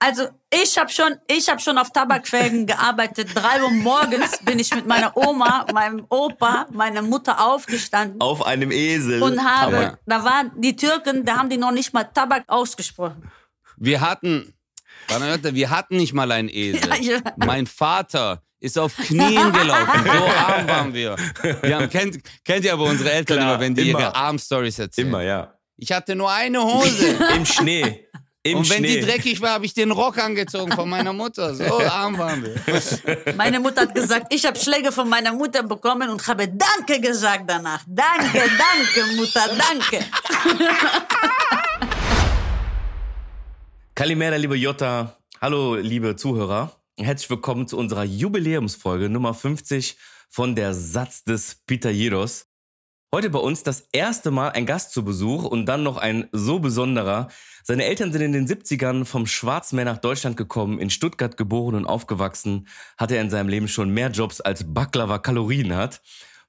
Also ich habe schon, ich habe schon auf Tabakfelgen gearbeitet. Drei Uhr morgens bin ich mit meiner Oma, meinem Opa, meiner Mutter aufgestanden. Auf einem Esel. Und habe, Hammer. da waren die Türken, da haben die noch nicht mal Tabak ausgesprochen. Wir hatten, wir hatten nicht mal einen Esel. Ja, ja. Mein Vater ist auf Knien gelaufen. So arm waren wir. wir haben, kennt, kennt ihr aber unsere Eltern Klar, immer, wenn die immer. ihre Arm-Stories erzählen. Immer, ja. Ich hatte nur eine Hose. Im Schnee. Im Und wenn Schnee. die dreckig war, habe ich den Rock angezogen von meiner Mutter. So arm waren wir. Meine Mutter hat gesagt, ich habe Schläge von meiner Mutter bekommen und habe Danke gesagt danach. Danke, danke, Mutter, danke. Kalimera, liebe Jutta. Hallo, liebe Zuhörer. Herzlich willkommen zu unserer Jubiläumsfolge Nummer 50 von der Satz des Pythagoras. Heute bei uns das erste Mal ein Gast zu Besuch und dann noch ein so besonderer. Seine Eltern sind in den 70ern vom Schwarzmeer nach Deutschland gekommen, in Stuttgart geboren und aufgewachsen, hatte er in seinem Leben schon mehr Jobs als Baklava Kalorien hat.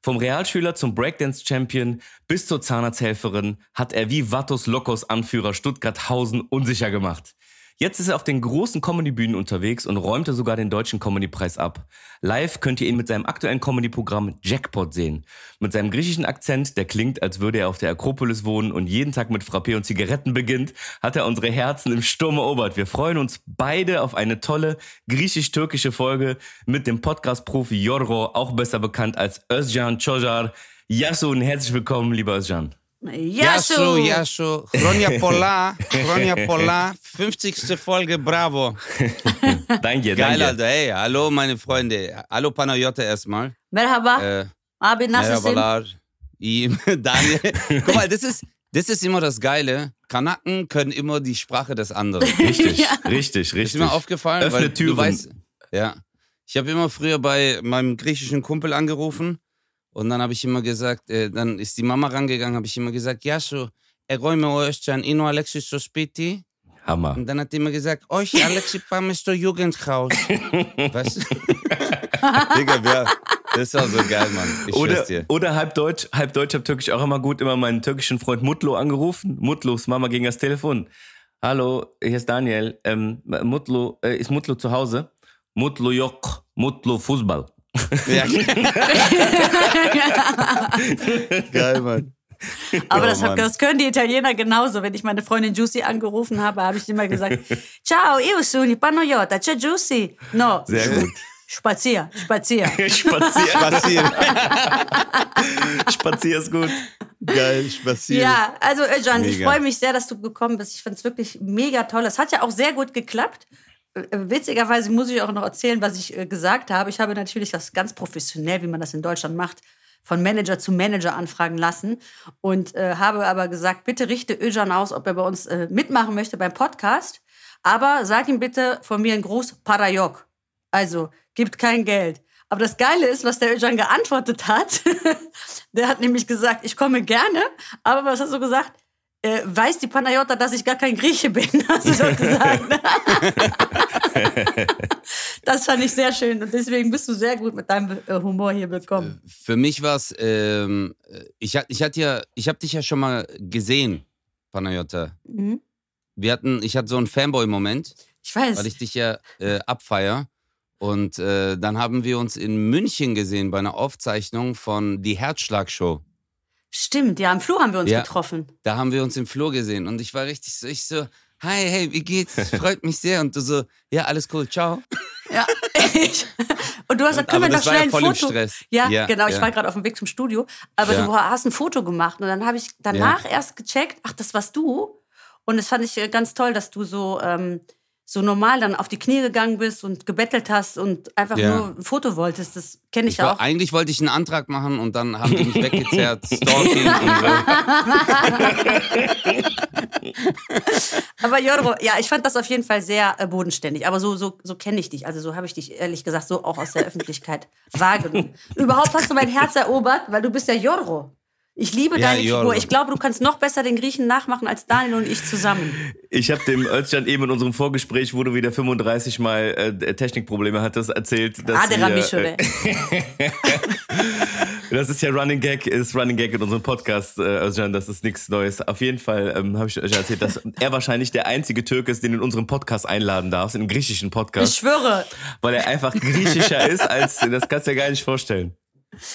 Vom Realschüler zum Breakdance-Champion bis zur Zahnarzthelferin hat er wie Vatos Lokos Anführer Stuttgart-Hausen unsicher gemacht. Jetzt ist er auf den großen Comedy-Bühnen unterwegs und räumte sogar den deutschen Comedy-Preis ab. Live könnt ihr ihn mit seinem aktuellen Comedy-Programm Jackpot sehen. Mit seinem griechischen Akzent, der klingt, als würde er auf der Akropolis wohnen und jeden Tag mit Frappé und Zigaretten beginnt, hat er unsere Herzen im Sturm erobert. Wir freuen uns beide auf eine tolle griechisch-türkische Folge mit dem Podcast-Profi Jorgo, auch besser bekannt als Özcan Çojar. Yasu und herzlich willkommen, lieber Özcan. Yasu, Yasu. Ronja Pola, Ronja Pola. 50. Folge, bravo. Danke, Geil, danke. Alter. Hey, hallo meine Freunde. Hallo Panayota erstmal. Merhaba, Äh, abi? Merhabalar. Daniel. Guck mal, das ist, das ist immer das Geile. Kanaken können immer die Sprache des anderen. Richtig, Ja. richtig, Ist richtig. mir aufgefallen, Öffne weil Türen. du weißt, ja. Ich habe immer früher bei meinem griechischen Kumpel angerufen und dann habe ich immer gesagt, äh, dann ist die Mama rangegangen, habe ich immer gesagt, Jascho, erräume euch dann Ino Alexis so spiti. Hammer. Und dann hat die immer gesagt, euch Alexi Pam ist doch Jugendhaus. Was? Digga, wer, das war so geil, Mann. Ich oder, dir. oder halb Deutsch, halb Deutsch, halb Türkisch auch immer gut. Immer meinen türkischen Freund Mutlo angerufen. Mutlos Mama ging ans Telefon. Hallo, hier ist Daniel. Ähm, Mutlo, äh, ist Mutlo zu Hause? Mutlo Jok, Mutlo Fußball. Ja. geil, Mann. Aber Oh, das, hab, Mann. das können die Italiener genauso. Wenn ich meine Freundin Juicy angerufen habe, habe ich immer gesagt, ciao, io sono Panayota, c'è Juicy. No, Sehr gut. spazier, spazier. Spazier, Spazieren. Spazier ist gut. Geil, spazieren. Ja, also Özcan, ich Mega. freue mich sehr, dass du gekommen bist. Ich finde es wirklich mega toll. Es hat ja auch sehr gut geklappt. Witzigerweise muss ich auch noch erzählen, was ich äh, gesagt habe. Ich habe natürlich das ganz professionell, wie man das in Deutschland macht, von Manager zu Manager anfragen lassen und äh, habe aber gesagt, bitte richte Özcan aus, ob er bei uns äh, mitmachen möchte beim Podcast. Aber sag ihm bitte von mir ein Gruß Parajok. Also, gibt kein Geld. Aber das Geile ist, was der Özcan geantwortet hat. der hat nämlich gesagt, ich komme gerne. Aber was hast du gesagt? Äh, weiß die Panayota, dass ich gar kein Grieche bin, hast du doch gesagt. das fand ich sehr schön und deswegen bist du sehr gut mit deinem äh, Humor hier bekommen. Für mich war es, ähm, ich, hat- ich hatte ja, ich habe dich ja schon mal gesehen, Panayota. Mhm. Wir hatten, ich hatte so einen Fanboy-Moment, Ich weiß. weil ich dich ja äh, abfeier. Und äh, dann haben wir uns in München gesehen bei einer Aufzeichnung von Die Herzschlag-Show. Stimmt, ja, im Flur haben wir uns Ja. getroffen. Da haben wir uns im Flur gesehen und ich war richtig so, ich so, hi, hey, wie geht's? Freut mich sehr. Und du so, ja, alles cool, ciao. Ja. Ich- und du hast gesagt, können wir noch schnell ja ein voll im Foto. Stress. Ja, Ja, genau, ich ja. war gerade auf dem Weg zum Studio, aber Ja. du hast ein Foto gemacht und dann habe ich danach erst gecheckt, ach, das warst du. Und das fand ich äh, ganz toll, dass du so, ähm, so normal dann auf die Knie gegangen bist und gebettelt hast und einfach Ja. nur ein Foto wolltest. Das kenne ich, Ich war, auch. eigentlich wollte ich einen Antrag machen und dann haben die mich weggezerrt, Stalking und so. Aber Jorgo, ja, ich fand das auf jeden Fall sehr äh, bodenständig. Aber so, so, so kenne ich dich. Also so habe ich dich ehrlich gesagt so auch aus der Öffentlichkeit wahrgenommen. Überhaupt hast du mein Herz erobert, weil du bist ja Jorgo. Ich liebe Ja, deine Jorgo. Figur. Ich glaube, du kannst noch besser den Griechen nachmachen als Daniel und ich zusammen. Ich habe dem Özcan eben in unserem Vorgespräch, wo du wieder 35 Mal äh, Technikprobleme hattest, erzählt, dass Adera wir, Mischore. äh, das ist ja Running Gag, ist Running Gag in unserem Podcast, äh, Özcan, das ist nichts Neues. Auf jeden Fall ähm, habe ich euch erzählt, dass er wahrscheinlich der einzige Türke ist, den du in unserem Podcast einladen darfst, in einem griechischen Ich Podcast, schwöre. weil er einfach griechischer ist, als das kannst du dir gar nicht vorstellen.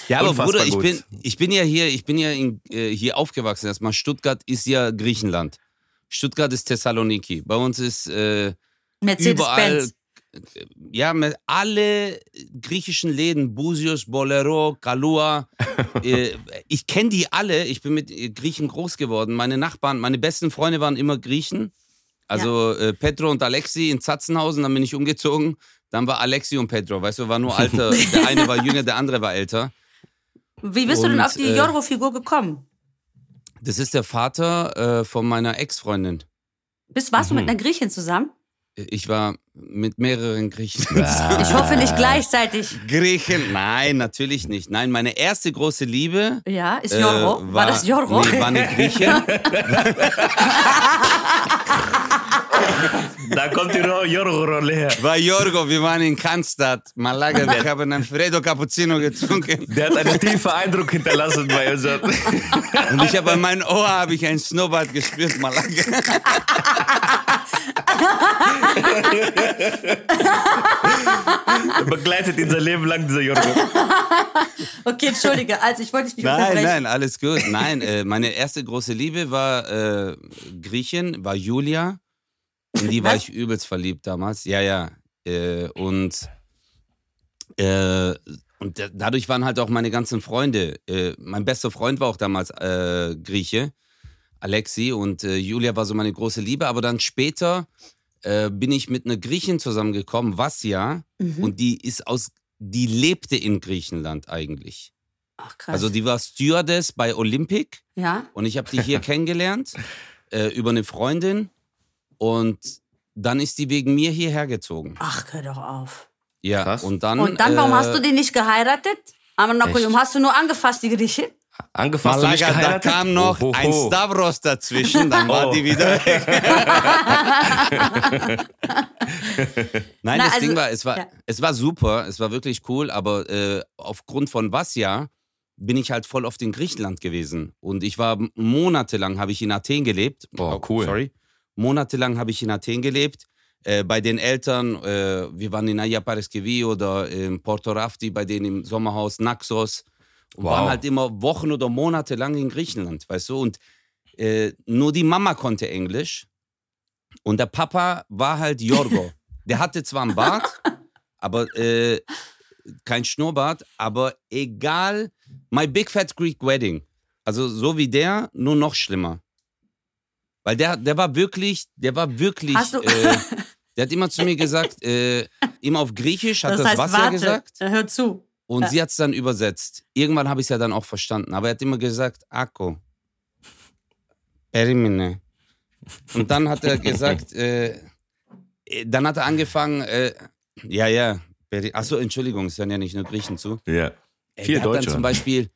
Ja, aber Unfassbar Bruder, ich gut. bin, ich bin ja hier, ich bin ja in, äh, hier aufgewachsen. Erstmal Stuttgart ist ja Griechenland. Stuttgart ist Thessaloniki. Bei uns ist äh, überall, Mercedes-Benz. ja, mit alle griechischen Läden, Busios, Bolero, Kalua. äh, ich kenne die alle. Ich bin mit äh, Griechen groß geworden. Meine Nachbarn, meine besten Freunde waren immer Griechen. Also äh, Petro und Alexi in Zatzenhausen, dann bin ich umgezogen. Dann war Alexi und Petro, weißt du, war nur alter. Der eine war jünger, der andere war älter. Wie bist du denn Und, auf die äh, Jorgo-Figur gekommen? Das ist der Vater äh, von meiner Ex-Freundin. Bist, warst Mhm. du mit einer Griechin zusammen? Ich war mit mehreren Griechen. Ich hoffe nicht gleichzeitig. Griechen? Nein, natürlich nicht. Nein, meine erste große Liebe. Ja, ist äh, Jorgo? war, das Jorgo? Nee, war eine Griechin. Da kommt die Jorgo-Rolle her. War Jorgo, wir waren in Cannstatt, Malaga. Wir haben einen Fredo Cappuccino getrunken. Der hat einen tiefen Eindruck hinterlassen bei Özcan. Und ich habe an meinem Ohr habe ich ein Snowbad gespürt, Malaga. Begleitet ihn sein Leben lang, dieser Jorgo. Okay, entschuldige. Also, ich wollte dich nicht Nein, unterbrechen. nein, alles gut. Nein, äh, meine erste große Liebe war äh, Griechin, war Julia. In die war ich übelst verliebt damals. Ja, ja. Äh, und äh, und da- dadurch waren halt auch meine ganzen Freunde. Äh, mein bester Freund war auch damals äh, Grieche, Alexi. Und äh, Julia war so meine große Liebe. Aber dann später äh, bin ich mit einer Griechin zusammengekommen, Vasya. Mhm. Und die ist aus, die lebte in Griechenland eigentlich. Ach, krass. Also die war Stewardess bei Olympic ja? und ich habe die hier kennengelernt über eine Freundin und dann ist die wegen mir hierher gezogen. Ach, hör doch auf. Ja, Krass. und dann Und dann, warum äh, hast du die nicht geheiratet? Aber Nakoyum, Echt? hast du nur angefasst, die Griechin? Angefasst und nicht Malaga, da geheiratet? kam noch Oh, oh, ein oh. Stavros dazwischen, dann war Oh. die wieder weg. Nein, Na, das also, Ding war, es war, ja. es war super, es war wirklich cool, aber äh, aufgrund von Vasya bin ich halt voll oft in Griechenland gewesen und ich war monatelang habe ich in Athen gelebt. Oh, cool. Sorry, monatelang habe ich in Athen gelebt. Äh, bei den Eltern, äh, wir waren in Aya Pareskevi oder in Porto Rafti, bei denen im Sommerhaus Naxos und Wow. waren halt immer Wochen oder Monate lang in Griechenland, weißt du? Und äh, nur die Mama konnte Englisch und der Papa war halt Jorgo. Der hatte zwar einen Bart, aber äh, kein Schnurrbart, aber egal. My Big Fat Greek Wedding. Also so wie der, nur noch schlimmer. Weil der, der war wirklich, der war wirklich, Hast du- äh, der hat immer zu mir gesagt, äh, immer auf Griechisch hat das, das heißt, Wasser warte, gesagt. hör zu. Und Ja. sie hat es dann übersetzt. Irgendwann habe ich es ja dann auch verstanden. Aber er hat immer gesagt, Akko. Perimine. Und dann hat er gesagt, äh, äh, dann hat er angefangen, äh, ja, ja. Achso, Entschuldigung, es hören ja nicht nur Griechen zu. Ja. Der hat Deutsche. dann zum Beispiel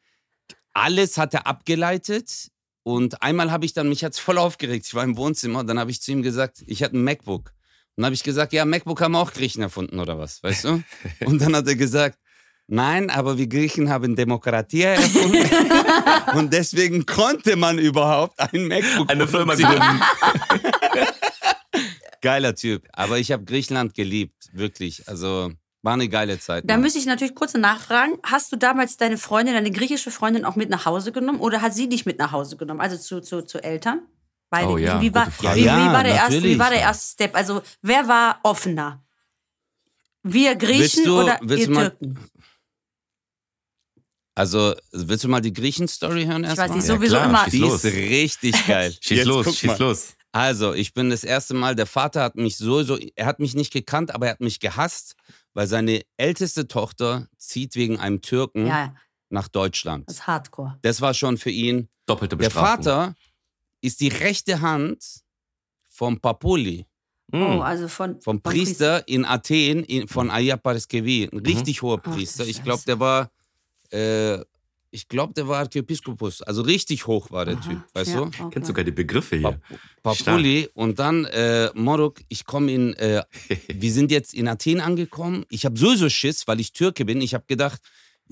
alles hat er abgeleitet und einmal habe ich dann, mich hat's voll aufgeregt, ich war im Wohnzimmer, dann habe ich zu ihm gesagt, ich hatte ein MacBook. Und dann habe ich gesagt, ja, MacBook haben auch Griechen erfunden oder was, weißt du? Und dann hat er gesagt, nein, aber wir Griechen haben Demokratie erfunden und deswegen konnte man überhaupt ein MacBook Eine Firma gründen. Geiler Typ, aber ich habe Griechenland geliebt, wirklich, also war eine geile Zeit. Da müsste ich natürlich kurz nachfragen, hast du damals deine Freundin, deine griechische Freundin auch mit nach Hause genommen oder hat sie dich mit nach Hause genommen, also zu, zu, zu Eltern? Beide. Oh ja, wie, war, gute Frage. wie, Ja, wie, war der erste, wie natürlich. war der erste Step? Also wer war offener? Wir Griechen Willst du- oder willst ihr du mal- Türken? Also, willst du mal die Griechen-Story hören Ich erstmal? weiß nicht, Ja, sowieso klar, immer. schieß Die los. ist richtig geil. Schieß Jetzt los, schieß mal. los. Also, ich bin das erste Mal, der Vater hat mich so, so, er hat mich nicht gekannt, aber er hat mich gehasst, weil seine älteste Tochter zieht wegen einem Türken Ja, nach Deutschland. das ist Hardcore. Das war schon für ihn. Doppelte Der Bestrafung. Vater ist die rechte Hand vom Papuli, Hm. Oh, also von. vom von Priester in Athen, in, von Aya Pareskevi. Ein richtig hoher Ach, Priester. Ich glaube, der war, äh, ich glaube, der war Archiepiskopus. Also richtig hoch war der Aha, Typ, weißt ja, du? okay. Kennt sogar die Begriffe hier. Papuli und dann äh, Morok, ich komme in, äh, wir sind jetzt in Athen angekommen. Ich habe sowieso Schiss, weil ich Türke bin. Ich habe gedacht,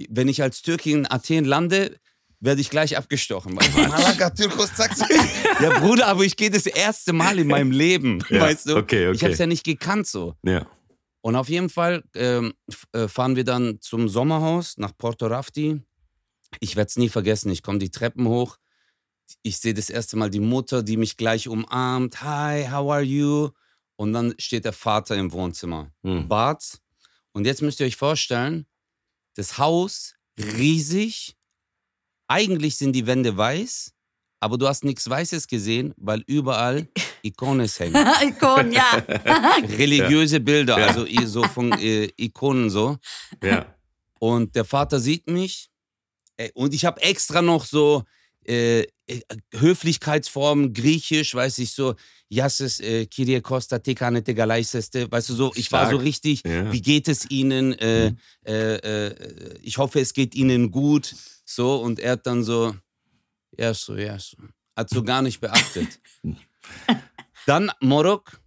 wenn ich als Türke in Athen lande, werde ich gleich abgestochen. Malaga, Türkos, zack, ja, Bruder, aber ich gehe das erste Mal in meinem Leben, Ja, weißt du? okay, okay. Ich habe es ja nicht gekannt so. Ja. Und auf jeden Fall ähm, äh, fahren wir dann zum Sommerhaus nach Porto Rafti. Ich werde es nie vergessen. Ich komme die Treppen hoch. Ich sehe das erste Mal die Mutter, die mich gleich umarmt. Hi, how are you? Und dann steht der Vater im Wohnzimmer. Hm. Bart. Und jetzt müsst ihr euch vorstellen, das Haus riesig. Eigentlich sind die Wände weiß, aber du hast nichts Weißes gesehen, weil überall Ikones hängen Ikon, ja. religiöse Bilder, also so von äh, Ikonen so. Ja. Und der Vater sieht mich und ich habe extra noch so äh, äh, Höflichkeitsformen, griechisch, weiß ich so, Yasses, äh, Kyrie Costa, Tekane Tegalaiseste, weißt du so, ich war Stark. so richtig, Ja. wie geht es Ihnen? Äh, Mhm. äh, äh, ich hoffe, es geht Ihnen gut. So, und er hat dann so, ja, so, ja, so. Hat so gar nicht beachtet. dann Morok,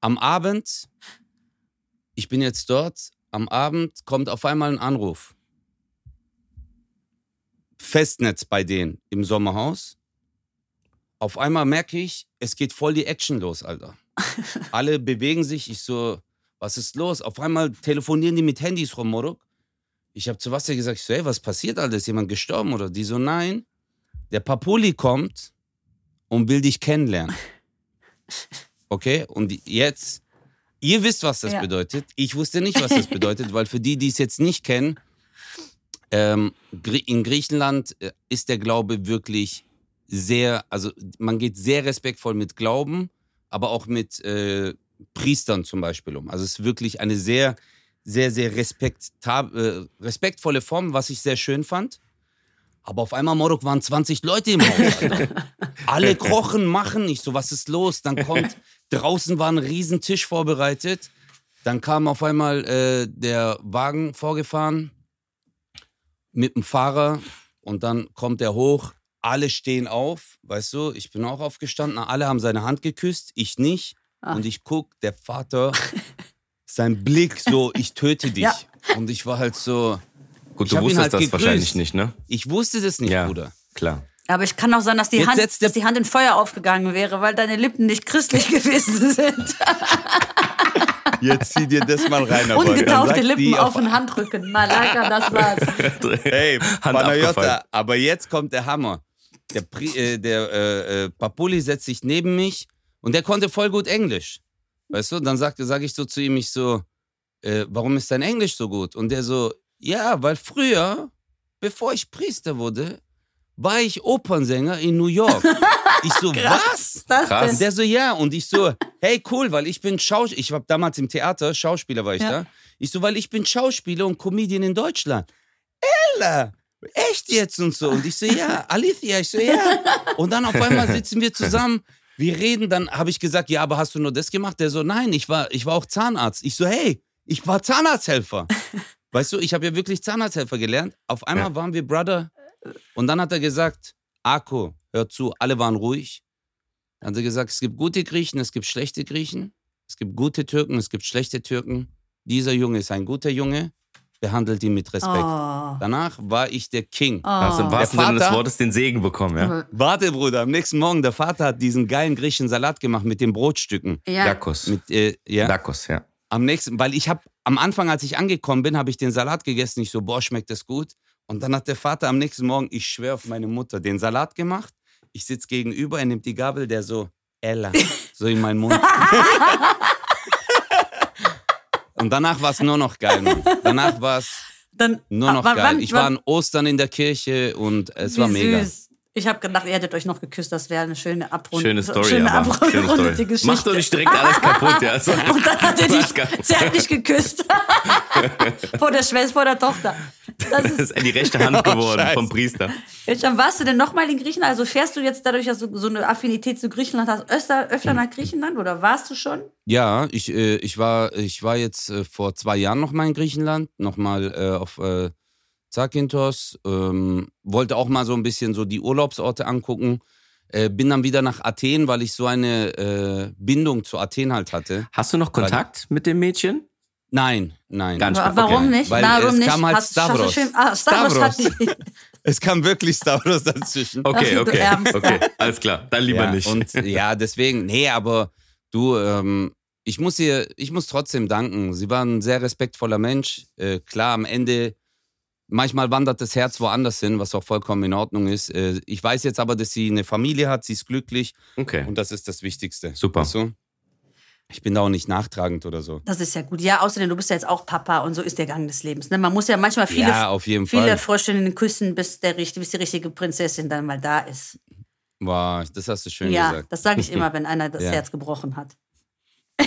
am Abend, ich bin jetzt dort, am Abend kommt auf einmal ein Anruf. Festnetz bei denen im Sommerhaus. Auf einmal merke ich, es geht voll die Action los, Alter. Alle bewegen sich. Ich so, was ist los? Auf einmal telefonieren die mit Handys rum, Morok. Ich habe zu Wasser gesagt, ich so, ey, was passiert, Alter? Ist jemand gestorben oder? Die so, nein. Der Papuli kommt und will dich kennenlernen. Okay? Und jetzt, ihr wisst, was das Ja. bedeutet. Ich wusste nicht, was das bedeutet, weil für die, die es jetzt nicht kennen, ähm, in Griechenland äh, ist der Glaube wirklich sehr, also man geht sehr respektvoll mit Glauben, aber auch mit äh, Priestern zum Beispiel um. Also es ist wirklich eine sehr, sehr, sehr respektab äh, respektvolle Form, was ich sehr schön fand. Aber auf einmal, Morok, waren 20 Leute im Haus. Alter. Alle kochen, machen. Ich so, was ist los? Dann kommt, draußen war ein Riesentisch vorbereitet. Dann kam auf einmal äh, der Wagen vorgefahren mit dem Fahrer und dann kommt er hoch. Alle stehen auf, weißt du, ich bin auch aufgestanden. Alle haben seine Hand geküsst, ich nicht. Ah. Und ich guck, der Vater, sein Blick so, ich töte dich. Ja. Und ich war halt so, Gut, du wusstest halt das gegrüßt. wahrscheinlich nicht, ne? ich wusste das nicht, Ja. Bruder. Klar. Aber ich kann auch sein, dass die, Jetzt Hand, dass die Hand in Feuer aufgegangen wäre, weil deine Lippen nicht christlich gewesen sind. Jetzt zieh dir das mal rein. Ungetaufte Lippen die auf den Handrücken. Malaka, das war's. Hey, Panayota, aber jetzt kommt der Hammer. Der, Pri äh, der äh, äh, Papuli setzt sich neben mich und der konnte voll gut Englisch. Weißt du, dann sage sag ich so zu ihm, ich so, äh, warum ist dein Englisch so gut? Und der so, ja, weil früher, bevor ich Priester wurde, war ich Opernsänger in New York. ich so, was? Das Krass. denn? Der so, ja. Und ich so, hey, cool, weil ich bin Schauspieler. Ich war damals im Theater, Schauspieler war ich Ja. da. Ich so, weil ich bin Schauspieler und Comedian in Deutschland. Ella, echt jetzt und so. Und ich so, ja, Alicia, ich so, ja. Und dann auf einmal sitzen wir zusammen, wir reden, dann habe ich gesagt, ja, aber hast du nur das gemacht? Der so, nein, ich war, ich war auch Zahnarzt. Ich so, hey, ich war Zahnarzthelfer. Weißt du, ich habe ja wirklich Zahnarzthelfer gelernt. Auf einmal Ja. waren wir Brother. Und dann hat er gesagt, Ako, hör zu, alle waren ruhig. Dann hat er gesagt, es gibt gute Griechen, es gibt schlechte Griechen. Es gibt gute Türken, es gibt schlechte Türken. Dieser Junge ist ein guter Junge. Behandelt ihn mit Respekt. Oh. Danach war ich der King. Hast im Oh. wahrsten Sinne des Wortes den Segen bekommen, ja? Warte, Bruder, am nächsten Morgen, der Vater hat diesen geilen griechischen Salat gemacht mit den Brotstücken. Ja. Dakos. Mit, äh, ja. Dakos, ja. Am nächsten, weil ich habe am Anfang, als ich angekommen bin, habe ich den Salat gegessen. Ich so, boah, schmeckt das gut. Und dann hat der Vater am nächsten Morgen, ich schwöre auf meine Mutter, den Salat gemacht. Ich sitze gegenüber, er nimmt die Gabel, der so, Ella, so in meinen Mund. Und danach war es nur noch geil, Mann. Danach war es nur noch geil. ich war an Ostern in der Kirche und es war mega. Süß. Ich habe gedacht, ihr hättet euch noch geküsst, das wäre eine schöne Abrundung. Schöne Story, schöne aber. Schöne abrundete Story. Geschichte. Mach doch nicht direkt alles kaputt, ja. Also, Und dann hat er dich zärtlich geküsst. vor der Schwester, vor der Tochter. Das Das ist, ist die rechte Hand geworden Scheiße. vom Priester. Özcan, warst du denn nochmal in Griechenland? Also fährst du jetzt dadurch, dass du so eine Affinität zu Griechenland hast, öfter, öfter nach Griechenland oder warst du schon? Ja, ich, äh, ich, war, ich war jetzt äh, vor zwei Jahren noch mal in Griechenland, noch mal äh, auf äh, Zakynthos, ähm, wollte auch mal so ein bisschen so die Urlaubsorte angucken. Äh, bin dann wieder nach Athen, weil ich so eine äh, Bindung zu Athen halt hatte. Hast du noch Kontakt mit dem Mädchen? Nein, nein. Nicht. Wa- Warum okay. nicht? Weil Warum es nicht? kam halt Hast- hast Stavros. schön- ah, Stavros, hat Stavros. die. Es kam wirklich Stavros dazwischen. Okay, okay. Okay, alles klar. Dann lieber ja, nicht. Und ja, deswegen, nee, aber du, ähm, ich muss ihr, ich muss trotzdem danken. Sie war ein sehr respektvoller Mensch. Äh, klar, am Ende, manchmal wandert das Herz woanders hin, was auch vollkommen in Ordnung ist. Äh, ich weiß jetzt aber, dass sie eine Familie hat, sie ist glücklich okay. und das ist das Wichtigste. Super. Weißt du? Ich bin da auch nicht nachtragend oder so. Das ist ja gut. Ja, außerdem, du bist ja jetzt auch Papa und so ist der Gang des Lebens. Ne? Man muss ja manchmal viele, ja, auf jeden viele Fall. Freundinnen küssen, bis, der, bis die richtige Prinzessin dann mal da ist. Wow, das hast du schön ja, gesagt. das sage ich immer, wenn einer das Ja. Herz gebrochen hat.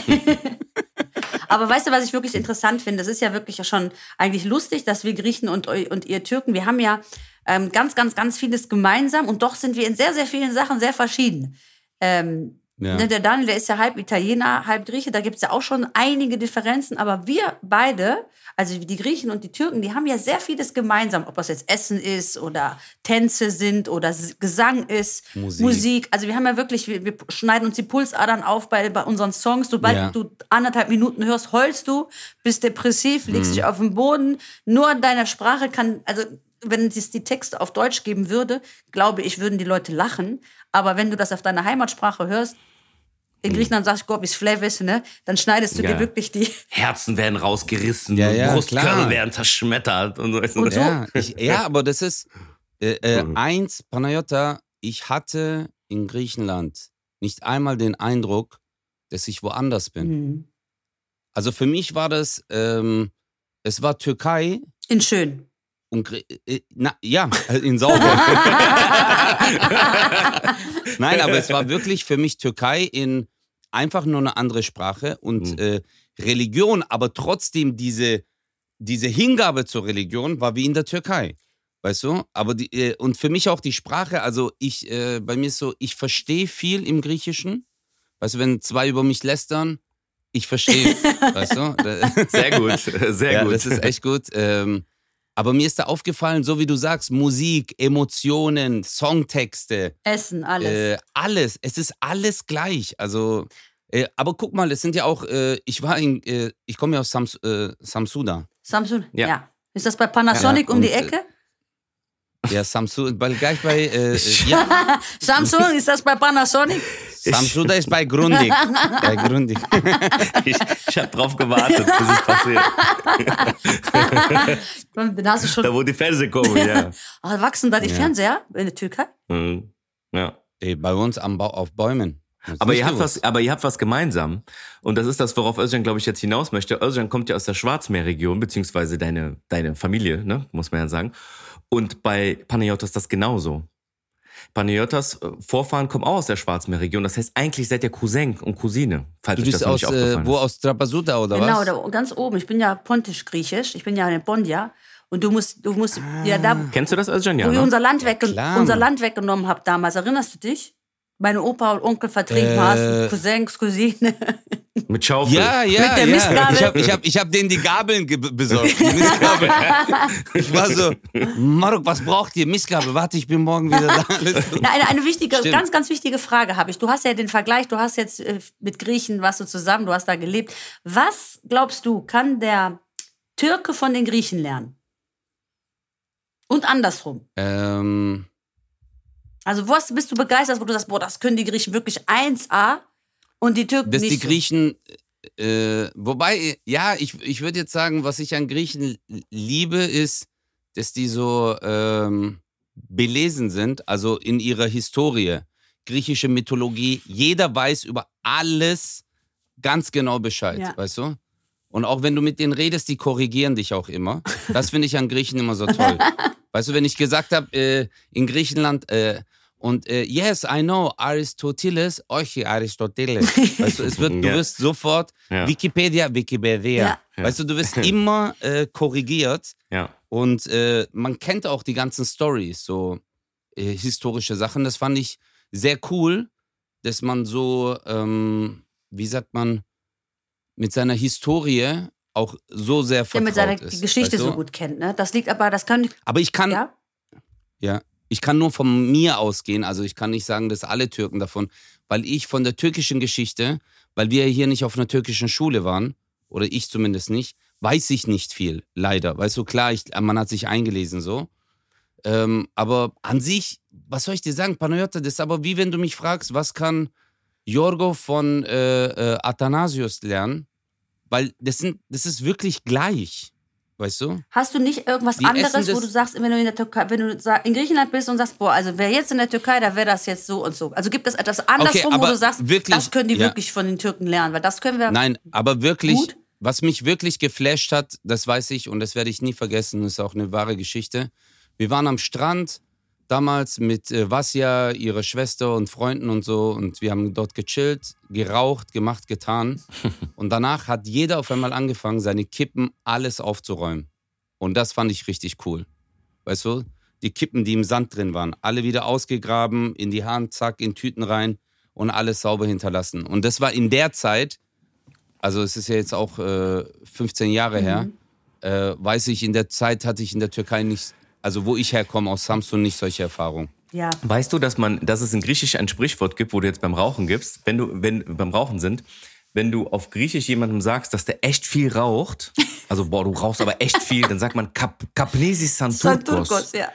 Aber weißt du, was ich wirklich interessant finde? Das ist ja wirklich schon eigentlich lustig, dass wir Griechen und, und ihr Türken, wir haben ja ähm, ganz, ganz, ganz vieles gemeinsam und doch sind wir in sehr, sehr vielen Sachen sehr verschieden. Ähm, Ja. ne, der Daniel, der ist ja halb Italiener, halb Grieche, da gibt es ja auch schon einige Differenzen, aber wir beide, also die Griechen und die Türken, die haben ja sehr vieles gemeinsam, ob das jetzt Essen ist oder Tänze sind oder Gesang ist, Musik. Musik. Also wir haben ja wirklich, wir, wir schneiden uns die Pulsadern auf bei, bei unseren Songs. Sobald Ja. du anderthalb Minuten hörst, heulst du, bist depressiv, Mhm. legst dich auf den Boden. Nur deine Sprache kann, also wenn es die Texte auf Deutsch geben würde, glaube ich, würden die Leute lachen. Aber wenn du das auf deiner Heimatsprache hörst, in Griechenland sagst du, Gorbis Flevis, ne? Dann schneidest du Ja. dir wirklich die. Herzen werden rausgerissen, Ja, ja, Brustkörper werden zerschmettert und so. Und so- Ja, ich, ja, aber das ist äh, äh, Mhm. eins, Panayota, ich hatte in Griechenland nicht einmal den Eindruck, dass ich woanders bin. Hm. Also für mich war das, ähm, es war Türkei In schön. und äh, na, ja, in Sauber. Nein, aber es war wirklich für mich Türkei in einfach nur eine andere Sprache und Mhm. äh, Religion, aber trotzdem diese, diese Hingabe zur Religion war wie in der Türkei. Weißt du? Aber die, äh, und für mich auch die Sprache, also ich, äh, bei mir ist so, ich verstehe viel im Griechischen. Weißt du, wenn zwei über mich lästern, ich verstehe, weißt du? Sehr gut, sehr ja, gut. das ist echt gut. Ähm, aber mir ist da aufgefallen, so wie du sagst, Musik, Emotionen, Songtexte, Essen, alles. äh, alles. Es ist alles gleich. Also, äh, aber guck mal, es sind ja auch, äh, ich war in, äh, ich komme ja aus Sams, äh, Samsuda. Samsung, ja. Ja. Ist das bei Panasonic Ja, um die und, äh, Ecke? Ja, Samsuda, weil gleich bei, äh, äh, ja, Samsung, ist das bei Panasonic? Samsuda ist bei Grundig. bei Grundig. ich ich habe drauf gewartet, bis es passiert. Dann hast du schon. Da wo die Fernseher kommen, ja. Ah, wachsen da die Ja. Fernseher in der Türkei? Mhm. ja. Ey, bei uns am Bau, auf Bäumen. Aber ihr, habt was, aber ihr habt was gemeinsam. Und das ist das, worauf Özcan, glaube ich, jetzt hinaus möchte. Özcan kommt ja aus der Schwarzmeerregion, beziehungsweise deine, deine Familie, ne, muss man ja sagen. Und bei Panayotas das genauso. Panayotas äh, Vorfahren kommen auch aus der Schwarzmeerregion. Das heißt, eigentlich seid ihr Cousin und Cousine, falls Du euch bist aus, nicht äh, wo, aus Trapasuda oder Genau, was? da ganz oben. Ich bin ja pontisch-griechisch. Ich bin ja eine Bondia. Und du musst, du musst, ja, da, Kennst du das, Özcan? Ja, wo ihr ne? unser Land, weggen klar. unser Land weggenommen habt damals, erinnerst du dich? Meine Opa und Onkel vertrieben Äh. hast, Cousins, Cousine. Mit Schaufel. Ja, ja, Mit der ja. Mistgabel. Ich habe ich hab, ich hab denen die Gabeln ge- besorgt. Die Mistgabel. ich war so, Marok, was braucht ihr? Mistgabel. Warte, ich bin morgen wieder da. Na, eine, eine wichtige, Stimmt. ganz, ganz wichtige Frage habe ich. Du hast ja den Vergleich, du hast jetzt äh, mit Griechen, warst du zusammen, du hast da gelebt. Was glaubst du, kann der Türke von den Griechen lernen? Und andersrum. ähm, Also, wo hast, bist du begeistert, wo du sagst, boah, das können die Griechen wirklich 1A und die Türken dass nicht. die? Griechen, äh, wobei, ja, ich, ich würde jetzt sagen, was ich an Griechen liebe, ist, dass die so ähm, belesen sind, also in ihrer Historie, griechische Mythologie. Jeder weiß über alles ganz genau Bescheid, Ja. weißt du? Und auch wenn du mit denen redest, die korrigieren dich auch immer. Das finde ich an Griechen immer so toll. weißt du, wenn ich gesagt habe, äh, in Griechenland, äh, Und äh, yes, I know, Aristoteles, euch Aristoteles. Weißt du, es wird, du Ja. wirst sofort Ja. Wikipedia, Wikipedia. Ja. Weißt du, du wirst immer äh, korrigiert Ja. und äh, man kennt auch die ganzen Stories, so äh, historische Sachen. Das fand ich sehr cool, dass man so, ähm, wie sagt man, mit seiner Historie auch so sehr vertraut mit seiner ist. Geschichte weißt du? so gut kennt. Ne? Das liegt aber, das kann. Aber ich kann, Ja? ja, ich kann nur von mir ausgehen. Also ich kann nicht sagen, dass alle Türken davon, weil ich von der türkischen Geschichte, weil wir hier nicht auf einer türkischen Schule waren, oder ich zumindest nicht, weiß ich nicht viel, leider. Weißt du, klar, ich, man hat sich eingelesen so. Ähm, aber an sich, was soll ich dir sagen, Panayota, das ist aber wie wenn du mich fragst, was kann Jorgo von äh, äh, Athanasius lernen? Weil das, sind, das ist wirklich gleich, weißt du? Hast du nicht irgendwas Die anderes, wo du sagst, wenn du in der Türkei, wenn du in Griechenland bist und sagst, boah, also wer jetzt in der Türkei, da wäre das jetzt so und so. Also gibt es etwas andersrum, wo aber du sagst, wirklich- das können die ja. wirklich von den Türken lernen, weil das können wir. Nein, aber wirklich, Gut. was mich wirklich geflasht hat, das weiß ich und das werde ich nie vergessen, ist auch eine wahre Geschichte. Wir waren am Strand damals mit äh, Vasja, ihrer Schwester und Freunden und so und wir haben dort gechillt, geraucht, gemacht, getan und danach hat jeder auf einmal angefangen, seine Kippen alles aufzuräumen. Und das fand ich richtig cool. Weißt du, die Kippen, die im Sand drin waren, alle wieder ausgegraben, in die Hand, zack, in Tüten rein und alles sauber hinterlassen. Und das war in der Zeit, also es ist ja jetzt auch äh, 15 Jahre her, äh, weiß ich, in der Zeit hatte ich in der Türkei nicht, also wo ich herkomme, aus Samsun, nicht solche Erfahrungen. Ja. Weißt du, dass man, dass es in Griechisch ein Sprichwort gibt, wo du jetzt beim Rauchen gibst, wenn du, wenn beim Rauchen sind, wenn du auf Griechisch jemandem sagst, dass der echt viel raucht, also boah, du rauchst aber echt viel, dann sagt man Kap, Kapnesis Santurkos. Santurkos, ja.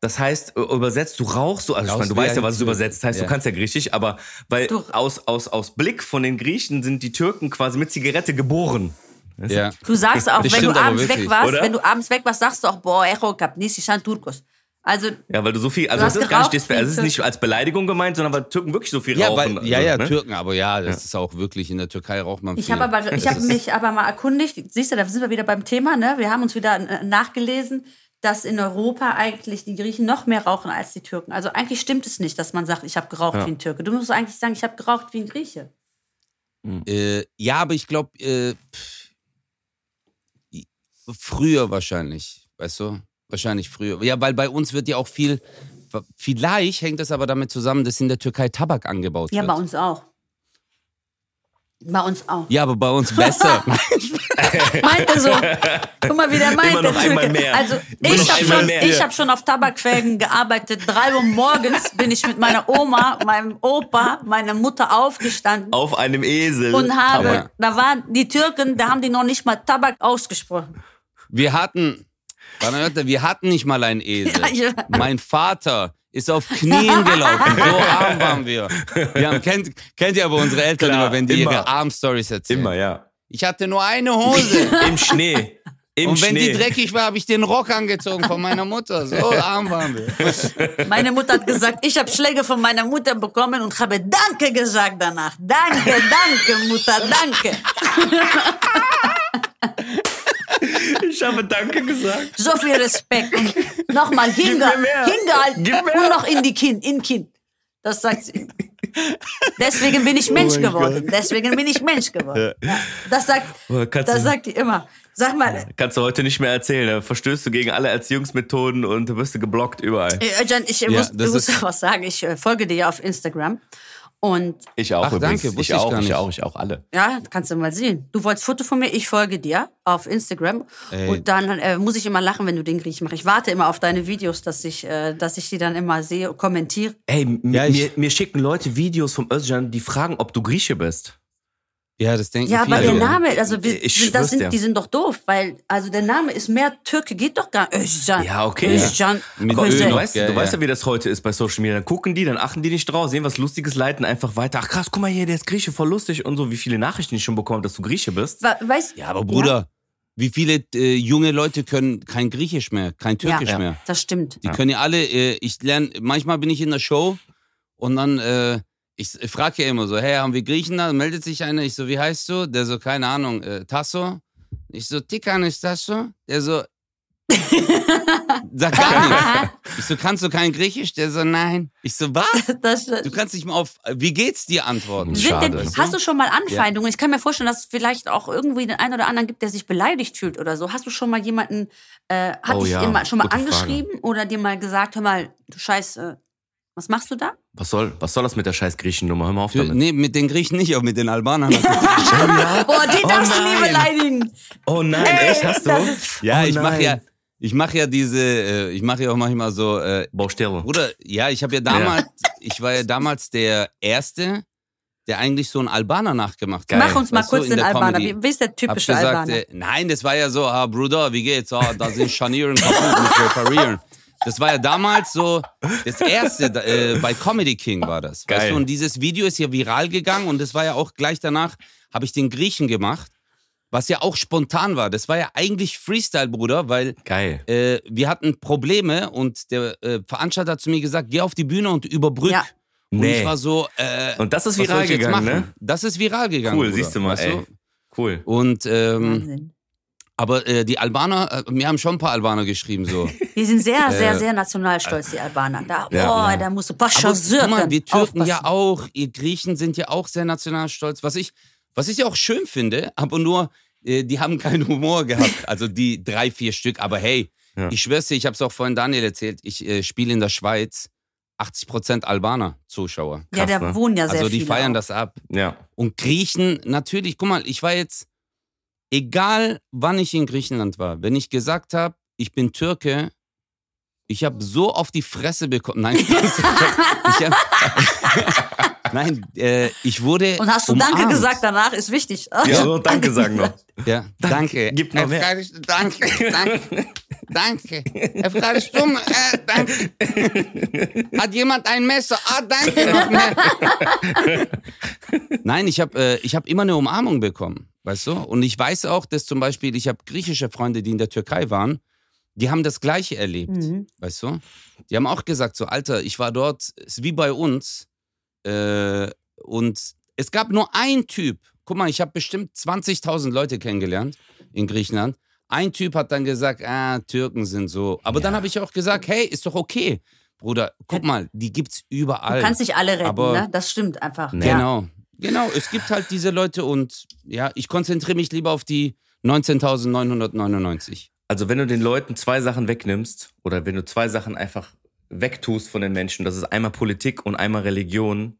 Das heißt, äh, übersetzt, du rauchst so, also ich meine, du weißt ja, was es übersetzt heißt, Ja. du kannst ja Griechisch, aber weil Du- aus, aus, aus Blick von den Griechen sind die Türken quasi mit Zigarette geboren. Ja. Du sagst auch, Das wenn du abends weg wirklich, warst, oder? wenn du abends weg warst, sagst du auch, boah, Echo Kapnisi Turkos. Also, Ja, weil du so viel, also das hast ist gar nicht, geraucht das ist nicht als Beleidigung gemeint, sondern weil Türken wirklich so viel Ja, rauchen. weil, ja, ja, also, ne? Türken, aber ja, das ist auch wirklich, in der Türkei raucht man viel. ich habe ist- mich aber mal erkundigt, siehst du, da sind wir wieder beim Thema, ne? Wir haben uns wieder äh, nachgelesen, dass in Europa eigentlich die Griechen noch mehr rauchen als die Türken. Also eigentlich stimmt es nicht, dass man sagt, ich habe geraucht Ja. wie ein Türke. Du musst eigentlich sagen, ich habe geraucht wie ein Grieche. Äh, ja, aber ich glaube, äh, früher wahrscheinlich, weißt du? Wahrscheinlich früher. Ja, weil bei uns wird ja auch viel, vielleicht hängt das aber damit zusammen, dass in der Türkei Tabak angebaut Ja, wird. bei uns auch. Bei uns auch. Ja, aber bei uns besser. Meinte so. Guck mal, wie der meint, Immer noch einmal mehr. Also Immer ich noch habe schon, mehr. ich hab schon auf Tabakfelgen gearbeitet. Drei Uhr morgens bin ich mit meiner Oma, meinem Opa, meiner Mutter aufgestanden Auf einem Esel. und habe, Aber- da waren die Türken, da haben die noch nicht mal Tabak ausgesprochen. Wir hatten, wir hatten nicht mal einen Esel. Ja, ja. Mein Vater ist auf Knien gelaufen. So arm waren wir. wir haben, kennt, kennt ihr aber unsere Eltern Klar, immer, wenn die immer. ihre Arm-Stories erzählen. Immer, ja. Ich hatte nur eine Hose. Im Schnee. Im Und wenn Schnee. die dreckig war, habe ich den Rock angezogen von meiner Mutter. So arm waren wir. Meine Mutter hat gesagt, ich habe Schläge von meiner Mutter bekommen und habe Danke gesagt danach. Danke, danke, Mutter, danke. Ich habe Danke gesagt. So viel Respekt. Und nochmal hingehalten mehr. und noch in die Kinn, in Kinn. Das sagt sie. Deswegen bin ich Mensch mein geworden. Deswegen bin ich Mensch geworden. Ja, das sagt, Oh, kannst das du- sagt die immer. Sag mal, Kannst du heute nicht mehr erzählen. Da verstößt du gegen alle Erziehungsmethoden und du wirst du geblockt überall. äh, Özcan, ich Ja, muss, das ich muss ist- was sagen. Ich äh, folge dir ja auf Instagram. Und Ich auch Ach, übrigens. danke, ich ich auch, gar ich auch, ich auch, alle. ja, kannst du mal sehen. Du wolltest Foto von mir, ich folge dir auf Instagram. Ey. Und dann äh, muss ich immer lachen, wenn du den Griechen machst. Ich warte immer auf deine Videos, dass ich, äh, dass ich die dann immer sehe, kommentiere. Ey, Ja, mir, mir schicken Leute Videos vom Özcan, die fragen, ob du Grieche bist. Ja, das denken Ja, aber viele. der Name, also wir, Ich das sind, die sind doch doof, weil also der Name ist mehr Türke, geht doch gar nicht. Özcan. Ja, okay. Özcan. Mit Aber Öl du weißt, gell, du weißt ja. ja, wie das heute ist bei Social Media. Dann gucken die, dann achten die nicht drauf, sehen was Lustiges, leiten einfach weiter. Ach krass, guck mal hier, der ist Grieche, voll lustig und so. Wie viele Nachrichten ich schon bekommen, dass du Grieche bist. Weißt, Ja, aber Bruder, wie viele äh, junge Leute können kein Griechisch mehr, kein Türkisch ja, mehr? das stimmt. Die können ja alle, äh, ich lerne, manchmal bin ich in der Show und dann, äh, ich frage ja immer so, hey, haben wir Griechen da? Meldet sich einer, ich so, wie heißt du? Der so, keine Ahnung, äh, Tasso? Ich so, Tikan ist Tasso? Der so, Sag gar nichts. Ich so, kannst du kein Griechisch? Der so, nein. Ich so, was? Das, Du kannst nicht mal auf, wie geht's dir antworten. Schade. denn, hast du schon mal Anfeindungen? Ich kann mir vorstellen, dass es vielleicht auch irgendwie den einen oder anderen gibt, der sich beleidigt fühlt oder so. Hast du schon mal jemanden, äh, hat Oh dich ja, immer schon mal gute angeschrieben oder dir mal gesagt, hör mal, du Scheiß, äh, was machst du da? Was soll, was soll das mit der scheiß Griechennummer? Hör mal auf damit. nee, mit den Griechen nicht, aber mit den Albanern. Boah, die Oh darfst du nie nein. beleidigen. Oh nein, Ey, echt? Hast du? ja, Oh ich mache ja, ich mache ja diese, äh, ich mache ja auch manchmal so, äh, Baustelle. Bruder, ja, ich habe ja damals, ich war ja damals der Erste, der eigentlich so einen Albaner nachgemacht hat. Mach uns mal kurz in den Albaner. Comedy. Wie, wie ist der typische gesagt, Albaner? äh, nein, das war ja so, ah, Bruder, wie geht's? Ah, da sind Scharnieren kaputt, muss reparieren. Das war ja damals so das erste äh, bei Comedy King war das. Weißt Geil. du, und dieses Video ist ja viral gegangen und das war ja auch gleich danach habe ich den Griechen gemacht, was ja auch spontan war. Das war ja eigentlich Freestyle, Bruder, weil Geil. äh, wir hatten Probleme und der äh, Veranstalter hat zu mir gesagt, geh auf die Bühne und überbrück. Ja. Und Nee. ich war so, äh, Und das ist viral gegangen, ne? Das ist viral gegangen. Cool, Bruder, siehst du mal, weißt ey. Cool. Und ähm, Wahnsinn. Aber äh, die Albaner, äh, mir haben schon ein paar Albaner geschrieben so. Die sind sehr, sehr, Äh, sehr nationalstolz, die Albaner. Da, Ja, boah, ja. da musst du Pascha guck mal, wir Türken ja aufpassen. auch, ihr Griechen sind ja auch sehr nationalstolz. Was ich, was ich ja auch schön finde, aber nur, äh, die haben keinen Humor gehabt. Also die drei, vier Stück. Aber hey, Ja. ich schwör's dir, ich habe es auch vorhin Daniel erzählt, ich äh, spiele in der Schweiz 80% Albaner Zuschauer. Ja, Krass, da ne? wohnen ja sehr Also die viele feiern auch. das ab. Ja. Und Griechen, natürlich, guck mal, ich war jetzt, egal wann ich in Griechenland war, wenn ich gesagt habe, ich bin Türke, ich habe so auf die Fresse bekommen. Nein, ich hab, nein, äh, ich wurde. Und hast du umarmt. Danke gesagt danach, ist wichtig. Ja, so, Danke sagen noch. Ja, danke. Gib noch mehr. Danke, danke, danke. Er stumm, äh, danke. Hat jemand ein Messer? Ah, danke noch mehr. Nein, ich habe äh, hab immer eine Umarmung bekommen weißt du? Und ich weiß auch, dass zum Beispiel, ich habe griechische Freunde, die in der Türkei waren, die haben das Gleiche erlebt, Mhm. weißt du? Die haben auch gesagt, so, Alter, ich war dort, ist wie bei uns. Äh, und es gab nur einen Typ. Guck mal, ich habe bestimmt 20.000 Leute kennengelernt in Griechenland. Ein Typ hat dann gesagt, ah, Türken sind so. Aber dann habe ich auch gesagt, hey, ist doch okay. Bruder, guck mal, die gibt's überall. Du kannst nicht alle retten, Aber- ne? Das stimmt einfach. Nee. Ja. Genau. Genau, es gibt halt diese Leute und ja, ich konzentriere mich lieber auf die 19.999. Also wenn du den Leuten zwei Sachen wegnimmst oder wenn du zwei Sachen einfach wegtust von den Menschen, das ist einmal Politik und einmal Religion,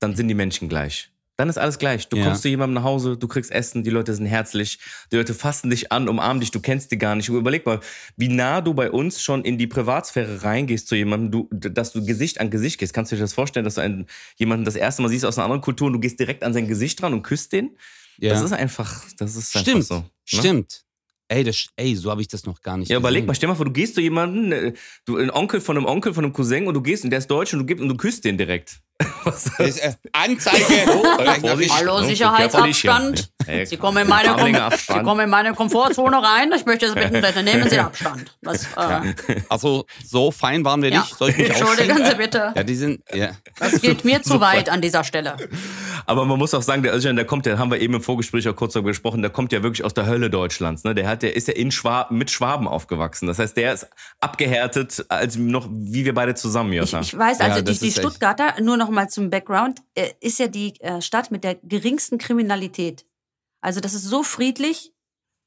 dann sind die Menschen gleich. Dann ist alles gleich. Du Ja. kommst zu jemandem nach Hause, du kriegst Essen, die Leute sind herzlich, die Leute fassen dich an, umarmen dich, du kennst die gar nicht. Überleg mal, wie nah du bei uns schon in die Privatsphäre reingehst zu jemandem, du, dass du Gesicht an Gesicht gehst. Kannst du dir das vorstellen, dass du einen, jemanden das erste Mal siehst aus einer anderen Kultur und du gehst direkt an sein Gesicht dran und küsst den? Ja. Das ist einfach, das ist einfach Stimmt, so. ne? stimmt. Ey, das, ey, so habe ich das noch gar nicht Ja, überleg gesehen. mal, stell mal vor, du gehst zu jemandem, äh, du ein Onkel von einem Onkel von einem Cousin und du gehst und der ist deutsch und du gibst und du küsst den direkt. Was Das ist, Anzeige! Vorsicht. Hallo, Ja, Sicherheitsabstand. Sie kommen, Sie kommen in meine Komfortzone rein. Ich möchte Sie bitten, bitte nehmen Sie Abstand. Das, äh, Also, so fein waren wir ja. nicht. Soll ich mich Entschuldigen ausziehen? Sie bitte. Ja, die sind, ja. Das geht mir zu weit an dieser Stelle. Aber man muss auch sagen, der Özcan, der kommt, der haben wir eben im Vorgespräch auch kurz darüber gesprochen, der kommt ja wirklich aus der Hölle Deutschlands. Ne? Der hat, der ist ja in Schwab, mit Schwaben aufgewachsen. Das heißt, der ist abgehärtet als noch wie wir beide zusammen, Ich, Joscha. ich weiß, also Ja, die, die Stuttgarter, nur noch mal zum Background, äh, ist ja die äh, Stadt mit der geringsten Kriminalität. Also das ist so friedlich,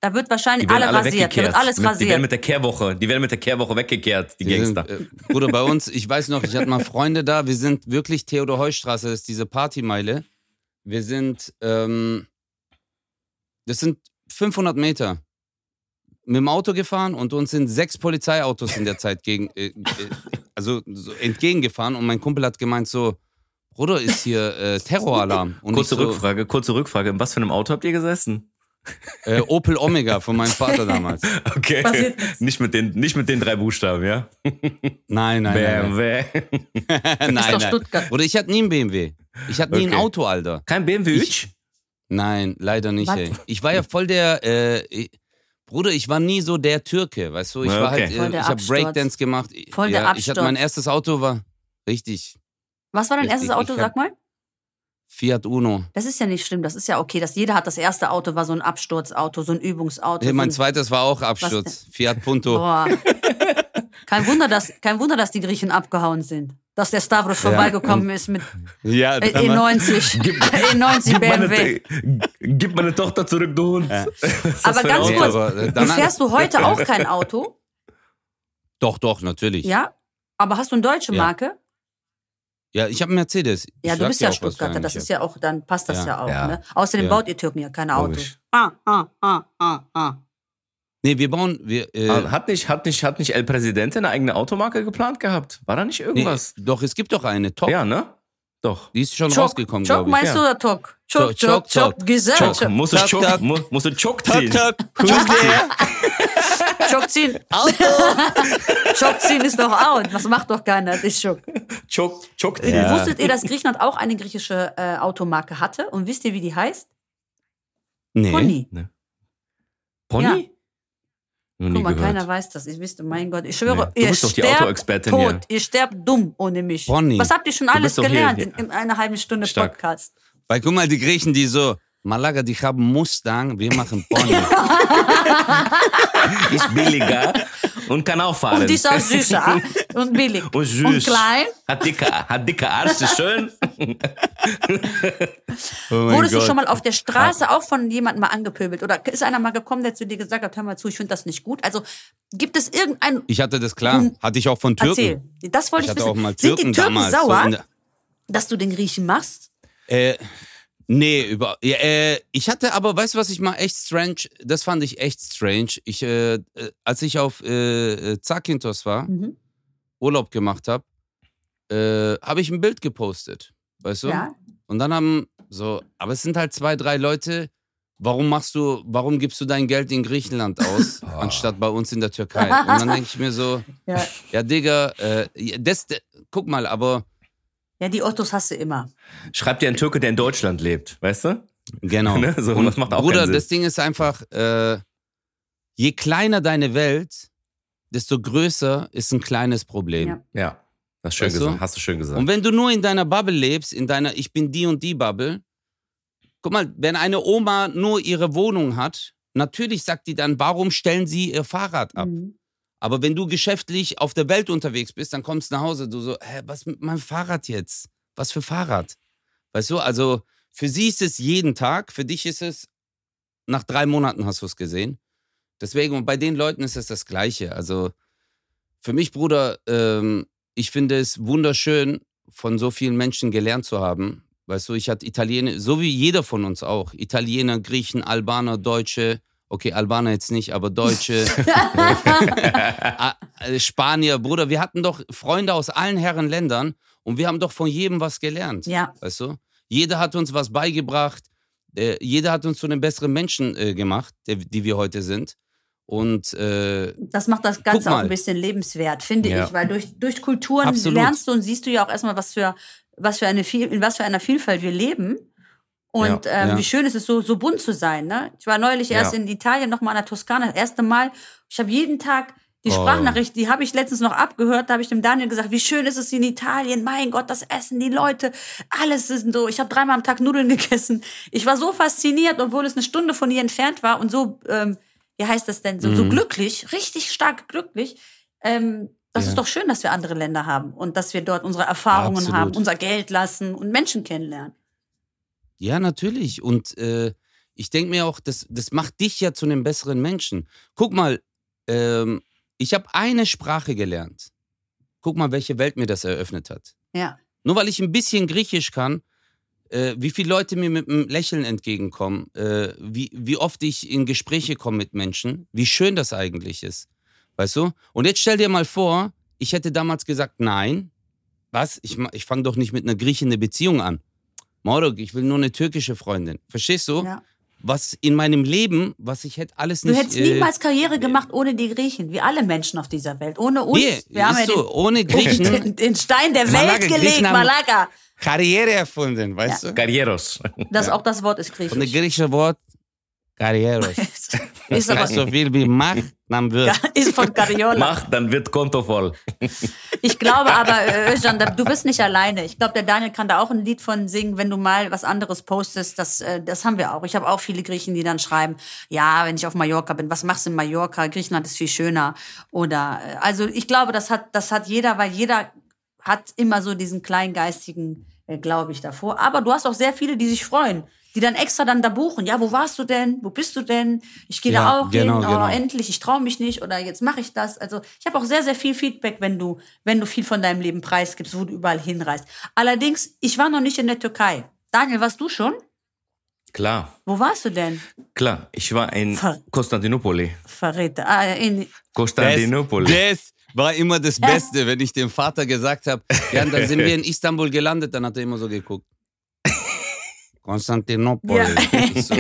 da wird wahrscheinlich alle alle rasiert. Da wird alles Mit- Die werden rasiert. mit der Kehrwoche, die werden mit der Kehrwoche weggekehrt, die, Die Gangster. Sind, äh, Bruder, bei uns, ich weiß noch, ich hatte mal Freunde da, wir sind wirklich Theodor-Heuss-Straße, das ist diese Partymeile. Wir sind, ähm, das sind 500 Meter mit dem Auto gefahren und uns sind sechs Polizeiautos in der Zeit gegen, äh, äh, also so entgegengefahren und mein Kumpel hat gemeint so, Bruder, ist hier äh, Terroralarm. Und kurze so, Rückfrage, kurze Rückfrage. In was für einem Auto habt ihr gesessen? Äh, Opel Omega von meinem Vater damals. Okay. Nicht mit den, nicht mit den drei Buchstaben, ja? Nein, nein, nein. BMW. nein, doch nein. Stuttgart. Oder ich hatte nie einen BMW. Ich hatte nie ein Okay. Auto, Alter. Kein BMW Ich- Nein, leider nicht, Was? ey. Ich war ja voll der, äh, ich, Bruder, ich war nie so der Türke, weißt du? Ich Ja, war okay. halt, äh, ich habe Absturz. Breakdance gemacht. Voll der ja, Ich hatte mein Absturz. erstes Auto war richtig Was war dein Richtig, erstes Auto, sag mal? Fiat Uno. Das ist ja nicht schlimm, das ist ja okay. Dass jeder hat das erste Auto, war so ein Absturzauto, so ein Übungsauto. Hey, mein so zweites war auch Absturz. Fiat Punto. Boah. kein, Wunder, dass, kein Wunder, dass die Griechen abgehauen sind. Dass der Stavros vorbeigekommen ist mit Ja, äh, damals- E90, E90 Gib meine, BMW. gib meine Tochter zurück, du Hund. Ja. Aber ganz Nee, kurz, aber, äh, du fährst du heute auch kein Auto, Doch, doch, natürlich. ja? Aber hast du eine deutsche Ja. Marke? Ja, ich habe einen Mercedes. Ja, Ich du bist ja Stuttgarter, das ist ja auch, dann passt das Ja. ja, auch. Ja. Ne? Außerdem Ja. baut ihr Türken ja keine Logisch. Autos. Ah, ah, ah, ah, ah. Nee, wir bauen. Wir, äh, Hat nicht, hat, nicht, hat nicht El Presidente eine eigene Automarke geplant gehabt? War da nicht nee, irgendwas? doch, es gibt doch eine. Top. Ja, ne? Doch. Die ist schon Chok, rausgekommen, Chok glaube ich. meinst ja. du oder Tok? Chok, Chok, Chok, Chok. Chok, Gesell. Chock, Chok, musst du mu- musst du Chock ziehen. Tuesday. Chok ziehen. Chok ziehen ist doch out. Das macht doch keiner. Das ist Chok. Chock, Chock Äh, ziehen. Wusstet ihr, dass Griechenland auch eine griechische äh, Automarke hatte? Und wisst ihr, wie die heißt? Nee. Pony. Pony? Ja. Noch nie Guck mal, gehört. keiner weiß das. Ich wüsste, mein Gott. Ich schwöre, Nee. Du ihr bist doch die sterbt tot. hier. Ihr sterbt dumm ohne mich. Pony. Was habt ihr schon alles hier- gelernt hier- in, in einer halben Stunde Stark. Podcast? Weil guck mal, die Griechen, die so, Malaga, die haben Mustang, wir machen Pony. Ist billiger und kann auch fahren. Und die ist auch süßer und billig. Und süß. Und klein. Hat dicke, hat dicke Arsch, ist schön. Oh Wurdest du schon mal auf der Straße auch von jemandem mal angepöbelt? Oder ist einer mal gekommen, der zu dir gesagt hat, hör mal zu, ich finde das nicht gut? Also gibt es irgendein... Ich hatte das klar. Hm. Hatte ich auch von Türken. Erzähl. Das wollte Ich ich, wissen. mal Sind die Türken damals. so sauer, der- dass du den Griechen machst? Äh, nee, über. Ja, äh, ich hatte aber, weißt du, was ich mal echt strange, das fand ich echt strange. Ich, äh, äh, als ich auf äh, äh, Zakynthos war, Mhm. Urlaub gemacht habe, äh, habe ich ein Bild gepostet. Weißt du? Ja. Und dann haben so, aber es sind halt zwei, drei Leute. Warum machst du, warum gibst du dein Geld in Griechenland aus, anstatt bei uns in der Türkei? Und dann denke ich mir so, Ja. ja, Digga, äh, das, guck mal, aber ja, die Ottos hast du immer. Schreibt dir ein Türke, der in Deutschland lebt, weißt du? Genau. Ne? So, Und das macht auch Bruder, das Ding ist einfach, äh, je kleiner deine Welt, desto größer ist ein kleines Problem. Ja. Ja, hast, schön Weißt du? gesagt, hast du schön gesagt. Und wenn du nur in deiner Bubble lebst, in deiner Ich bin die und die Bubble, guck mal, wenn eine Oma nur ihre Wohnung hat, natürlich sagt die dann, warum stellen sie ihr Fahrrad ab? Mhm. Aber wenn du geschäftlich auf der Welt unterwegs bist, dann kommst du nach Hause, du so, hä, was mit meinem Fahrrad jetzt? Was für Fahrrad? Weißt du, also für sie ist es jeden Tag, für dich ist es, nach drei Monaten hast du es gesehen. Deswegen, und bei den Leuten ist es das Gleiche. Also für mich, Bruder, ähm, ich finde es wunderschön, von so vielen Menschen gelernt zu haben. Weißt du, ich hatte Italiener, so wie jeder von uns auch. Italiener, Griechen, Albaner, Deutsche. Okay, Albaner jetzt nicht, aber Deutsche. Ah, äh, Spanier, Bruder, wir hatten doch Freunde aus allen Herren Ländern und wir haben doch von jedem was gelernt. Ja. Weißt du? Jeder hat uns was beigebracht, äh, jeder hat uns zu einem besseren Menschen äh, gemacht, der, die wir heute sind. Und äh, Das macht das Ganze auch ein bisschen lebenswert, finde Ja. ich, weil durch, durch Kulturen Absolut. lernst du und siehst du ja auch erstmal, was für, was für eine in was für einer Vielfalt wir leben. Und Ja, ähm, ja. wie schön ist es so, so bunt zu sein. Ne? Ich war neulich Ja. erst in Italien, nochmal in der Toskana, das erste Mal. Ich habe jeden Tag die Oh. Sprachnachricht, die habe ich letztens noch abgehört, da habe ich dem Daniel gesagt, wie schön ist es in Italien, mein Gott, das Essen, die Leute, alles ist so. Ich habe dreimal am Tag Nudeln gegessen. Ich war so fasziniert, obwohl es eine Stunde von hier entfernt war und so, ähm, wie heißt das denn, so, so Mhm. glücklich, richtig stark glücklich. Ähm, das Ja. ist doch schön, dass wir andere Länder haben und dass wir dort unsere Erfahrungen Absolut. haben, unser Geld lassen und Menschen kennenlernen. Ja, natürlich. Und äh, ich denke mir auch, das, das macht dich ja zu einem besseren Menschen. Guck mal, ähm, ich habe eine Sprache gelernt. Guck mal, welche Welt mir das eröffnet hat. Ja. Nur weil ich ein bisschen Griechisch kann, äh, wie viele Leute mir mit einem Lächeln entgegenkommen, äh, wie, wie oft ich in Gespräche komme mit Menschen, wie schön das eigentlich ist. Weißt du? Und jetzt stell dir mal vor, ich hätte damals gesagt, nein, was? Ich, ich fange doch nicht mit einer Griechin eine Beziehung an. Morok, ich will nur eine türkische Freundin. Verstehst du? ja. Was in meinem Leben, was ich hätte alles Du nicht... hättest äh, niemals Karriere gemacht ohne die Griechen, wie alle Menschen auf dieser Welt. Ohne uns. Nee, wir haben ja so, ohne den, Griechen den, den Stein der Malaga, Welt gelegt, Malaga. Karriere erfunden, weißt du? Carrieros. Das, Auch das Wort ist Von dem griechisch. griechischen Wort Karrieros. ist, Das aber, heißt so viel wie Macht, dann wird. ist von Cariola. Mach, dann wird Konto voll. Ich glaube aber, äh, Özcan, du bist nicht alleine. Ich glaube, der Daniel kann da auch ein Lied von singen, wenn du mal was anderes postest. Das, äh, das haben wir auch. Ich habe auch viele Griechen, die dann schreiben, ja, wenn ich auf Mallorca bin, was machst du in Mallorca? Griechenland ist viel schöner. Oder, äh, also ich glaube, das hat, das hat jeder, weil jeder hat immer so diesen kleingeistigen, glaube ich, davor. Aber du hast auch sehr viele, die sich freuen, die dann extra dann da buchen. Ja, wo warst du denn? Wo bist du denn? Ich gehe Ja, da auch genau, hin. Oh, genau. endlich, ich traue mich nicht oder jetzt mache ich das. Also ich habe auch sehr, sehr viel Feedback, wenn du, wenn du viel von deinem Leben preisgibst, wo du überall hinreist. Allerdings, ich war noch nicht in der Türkei. Daniel, warst du schon? Klar, Wo warst du denn? klar. Ich war in Ver- Konstantinopoli. Verräter. Ah, in, Konstantinopoli. Das war immer das Beste, wenn ich dem Vater gesagt habe, ja, dann sind wir in Istanbul gelandet, dann hat er immer so geguckt. Konstantinopol. Ja. Ich so,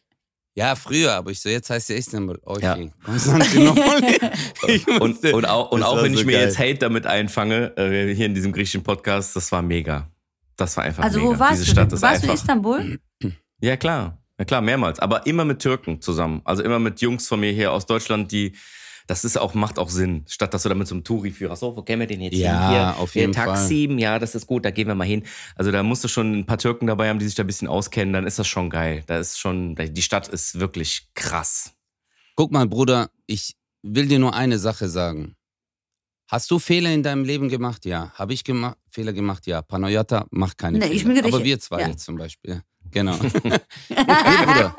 ja, früher, aber ich so, jetzt heißt ja Istanbul. Ja. okay. Konstantinopol. Ich Und, und auch, und auch wenn ich so mir geil. jetzt Hate damit einfange, äh, hier in diesem griechischen Podcast, das war mega. Das war einfach also mega. wo warst Diese du Stadt denn? ist Warst du in. Istanbul? Ja, klar. Ja, klar, mehrmals. Aber immer mit Türken zusammen. Also immer mit Jungs von mir hier aus Deutschland, die, das ist auch, macht auch Sinn. Statt dass du da mit so einem Touri-Führer, so, wo gehen wir denn jetzt Ja, hin? Hier, auf hier jeden Taxi, ja, das ist gut, da gehen wir mal hin. Also da musst du schon ein paar Türken dabei haben, die sich da ein bisschen auskennen, dann ist das schon geil. Da ist schon, die Stadt ist wirklich krass. Guck mal, Bruder, ich will dir nur eine Sache sagen. Hast du Fehler in deinem Leben gemacht? Ja. Habe ich gema Fehler gemacht? Ja. Panayota macht keine Nee, ich Fehler. bin Aber wir zwei ja. jetzt zum Beispiel. Genau. nee, Bruder.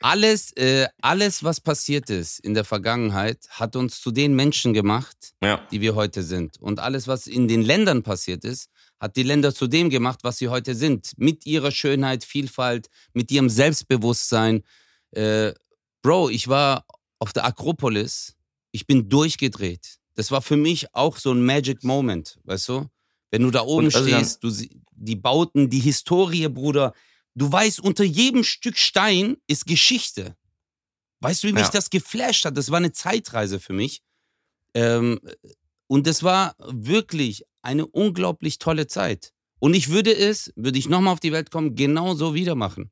Alles, äh, alles, was passiert ist in der Vergangenheit, hat uns zu den Menschen gemacht, Ja. die wir heute sind. Und alles, was in den Ländern passiert ist, hat die Länder zu dem gemacht, was sie heute sind. Mit ihrer Schönheit, Vielfalt, mit ihrem Selbstbewusstsein. Äh, Bro, ich war auf der Akropolis, ich bin durchgedreht. Das war für mich auch so ein Magic Moment, weißt du? Wenn du da oben also stehst, du, die Bauten, die Historie, Bruder. Du weißt, unter jedem Stück Stein ist Geschichte. Weißt du, wie mich Ja. das geflasht hat? Das war eine Zeitreise für mich. Ähm, und das war wirklich eine unglaublich tolle Zeit. Und ich würde es, würde ich nochmal auf die Welt kommen, genauso wieder machen.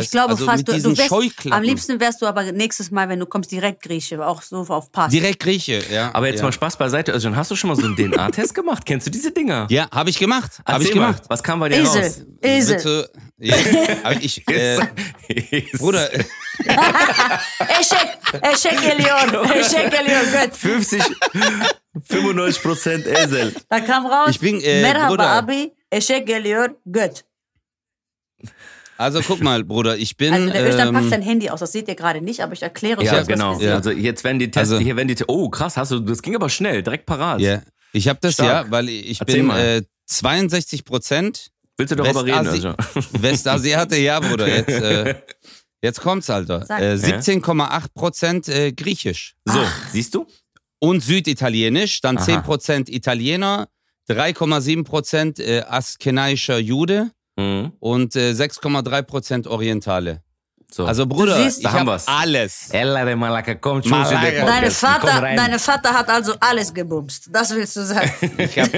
Ich glaube also fast, mit du, du wärst, Scheuklappen. am liebsten wärst du aber nächstes Mal, wenn du kommst, direkt Grieche, auch so auf Pass. Direkt Grieche, ja. Aber jetzt ja. mal Spaß beiseite, Özcan, hast du schon mal so einen DNA-Test gemacht? Kennst du diese Dinger? Ja, habe ich gemacht. Habe ich Erzähl mal, gemacht. Was kam bei dir Esel. raus? Esel. Bitte, ja, aber ich, äh, Bruder, Eşek, eşek geliyor, eşek geliyor, Gott. 50, 95 Prozent Esel. Da kam raus, Ich bin, äh, Merhaba Bruder. abi, eşek geliyor, Gott. Also guck mal, Bruder, ich bin. Also der packt ähm, sein Handy aus, das seht ihr gerade nicht, aber ich erkläre euch Ja, jetzt, was genau. sehen. Also jetzt werden die Tests, Also- hier werden die, oh krass, hast du, das ging aber schnell, direkt parat. ja, ich habe das Stark. ja, weil ich Erzähl bin äh, 62 Prozent Willst du darüber reden, Westasi Özcan? Westasiate, ja, Bruder. Jetzt, äh, jetzt kommt's, Alter. Äh, 17,8 Prozent äh, Griechisch So, siehst du? und Süditalienisch, dann Aha. 10 Prozent Italiener, 3,7 Prozent äh, askenaischer Jude Mhm. und äh, 6,3 Prozent Orientale. So. Also Bruder, siehst, ich da haben habe wir's. alles. Ella de Malaka, komm, schon Malaga. zu der Deine Podcast. Komm Vater, rein. deine Vater hat also alles gebumst. Das willst du sagen. Ich hab,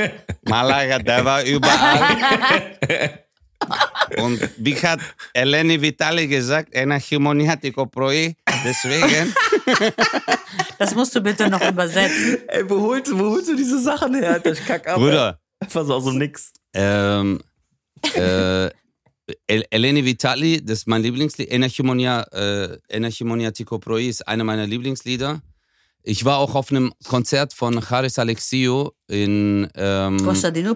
Malaga, der war überall. Und wie hat Eleni Vitali gesagt, ένα χειμωνιάτικο πρωί, deswegen. Das musst du bitte noch übersetzen. Ey, wo holst, wo holst du diese Sachen her? Alter? Ich kack ab. Bruder, Einfach so aus dem Nix. ähm, äh, Eleni Vitali, das ist mein Lieblingslied. Enerchimonia, äh, Enerchimonia Ticoproi ist einer meiner Lieblingslieder. Ich war auch auf einem Konzert von Charis Alexiou in, ähm,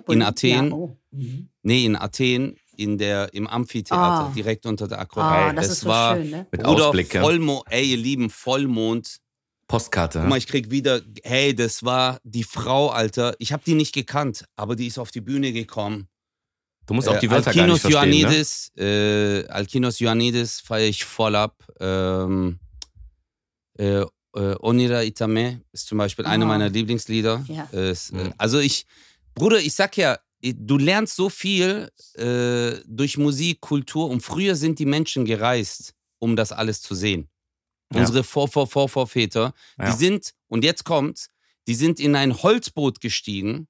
in Athen. Ja, oh. mhm. Nee, in Athen, in der, im Amphitheater, ah. direkt unter der Akropolis. Ah, das, das so war schön, ne? mit Ausblick. Vollmond, ey, ihr Lieben, Vollmond. Postkarte. Guck mal, ne? ich krieg wieder, hey, das war die Frau, Alter. Ich habe die nicht gekannt, aber die ist auf die Bühne gekommen Du musst auch die Äh, Wörter gar nicht Alkinos verstehen, ne? Ioannidis, äh, Alkinos Ioannidis feiere ich voll ab. Ähm, äh, äh, Onira Itame ist zum Beispiel eine Oh. meiner Lieblingslieder. Ja. Äh, ist, äh, Mhm. also ich, Bruder, ich sag ja, du lernst so viel äh, durch Musik, Kultur und früher sind die Menschen gereist, um das alles zu sehen. Ja. Unsere Vor, Vor, Vor, Vorväter, Ja. die sind, und jetzt kommt's, die sind in ein Holzboot gestiegen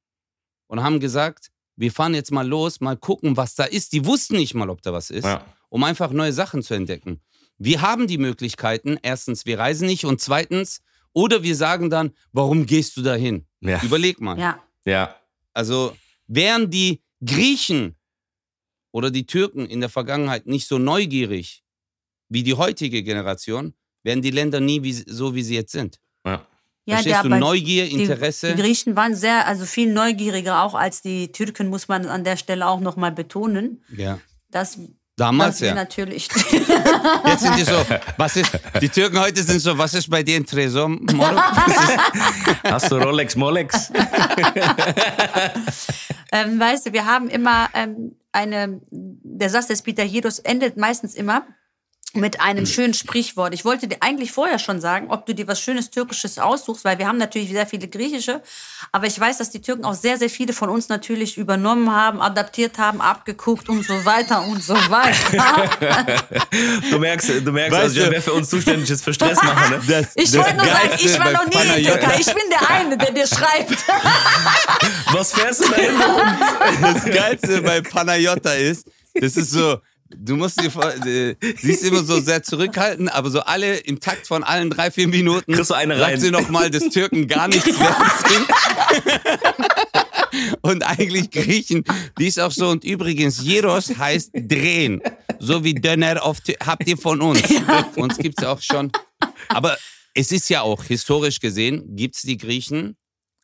und haben gesagt, wir fahren jetzt mal los, mal gucken, was da ist. Die wussten nicht mal, ob da was ist, Ja. um einfach neue Sachen zu entdecken. Wir haben die Möglichkeiten. Erstens, wir reisen nicht und zweitens, oder wir sagen dann, warum gehst du dahin? Ja. Überleg mal. Ja. Ja. Also wären die Griechen oder die Türken in der Vergangenheit nicht so neugierig wie die heutige Generation, wären die Länder nie wie, so, wie sie jetzt sind. Ja. Verstehst du? Neugier, die, Interesse. Die Griechen waren sehr, also viel neugieriger auch als die Türken, muss man an der Stelle auch nochmal betonen. ja. Das, Damals dass wir ja. natürlich. Jetzt sind die so, was ist, die Türken heute sind so, was ist bei dir ein Tresor? Moro? Hast du Rolex, Molex? ähm, weißt du, wir haben immer ähm, eine, der Satz des Peter Jedos endet meistens immer mit einem schönen Sprichwort. Ich wollte dir eigentlich vorher schon sagen, ob du dir was schönes Türkisches aussuchst, weil wir haben natürlich sehr viele griechische, aber ich weiß, dass die Türken auch sehr, sehr viele von uns natürlich übernommen haben, adaptiert haben, abgeguckt und so weiter und so weiter. Du merkst, du merkst, Weißt also, du- wer für uns zuständig ist für Stress machen, ne? Das, Ich das wollte nur sagen, ich war noch nie in Türkei. Ich bin der eine, der dir schreibt. Was fährst du da hin? Das Geilste bei Panayota ist, das ist so, du musst dir vor, äh, sie ist immer so sehr zurückhaltend, aber so alle im Takt von allen drei, vier Minuten Kriegst du eine sagt rein. sie nochmal, dass Türken gar nichts. Und eigentlich Griechen, die ist auch so. Und übrigens, Jeros heißt drehen. So wie Döner auf, habt ihr von uns. Uns gibt's ja auch schon. Aber es ist ja auch, historisch gesehen, gibt's die Griechen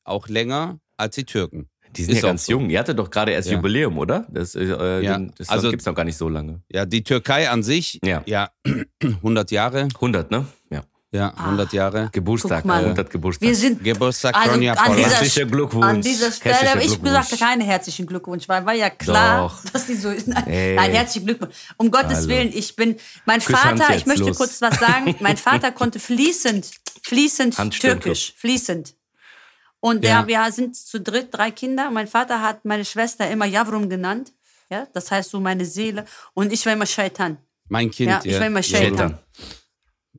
auch länger als die Türken. Die sind Ist ja auch ganz so. jung. Ihr hattet doch gerade erst Ja. Jubiläum, oder? Das, äh, Ja. das Also- gibt's noch gar nicht so lange. Ja, die Türkei an sich, Ja. ja 100 Jahre. 100, ne? Ja. Ja, 100 Jahre. Geburtstag, Guck mal. 100 Geburtstag. Wir sind Geburtstag Also, Ronja an dieser-. Herzlichen Glückwunsch. An dieser Stelle Herzlichen habe ich gesagt, keinen herzlichen Glückwunsch, weil war ja klar, Doch. dass die so ist. Nein, nein, herzlichen Glückwunsch. Um Gottes Hallo. Willen, ich bin, mein Küsshand Vater, ich möchte los. kurz was sagen, mein Vater konnte fließend, fließend. Türkisch, fließend. Und der, Ja. wir sind zu dritt, drei Kinder. Mein Vater hat meine Schwester immer Yavrum genannt. Ja, das heißt so meine Seele. Und ich war immer Shaitan. Mein Kind, Ja, ja. ich war immer Shaitan. Shaitan.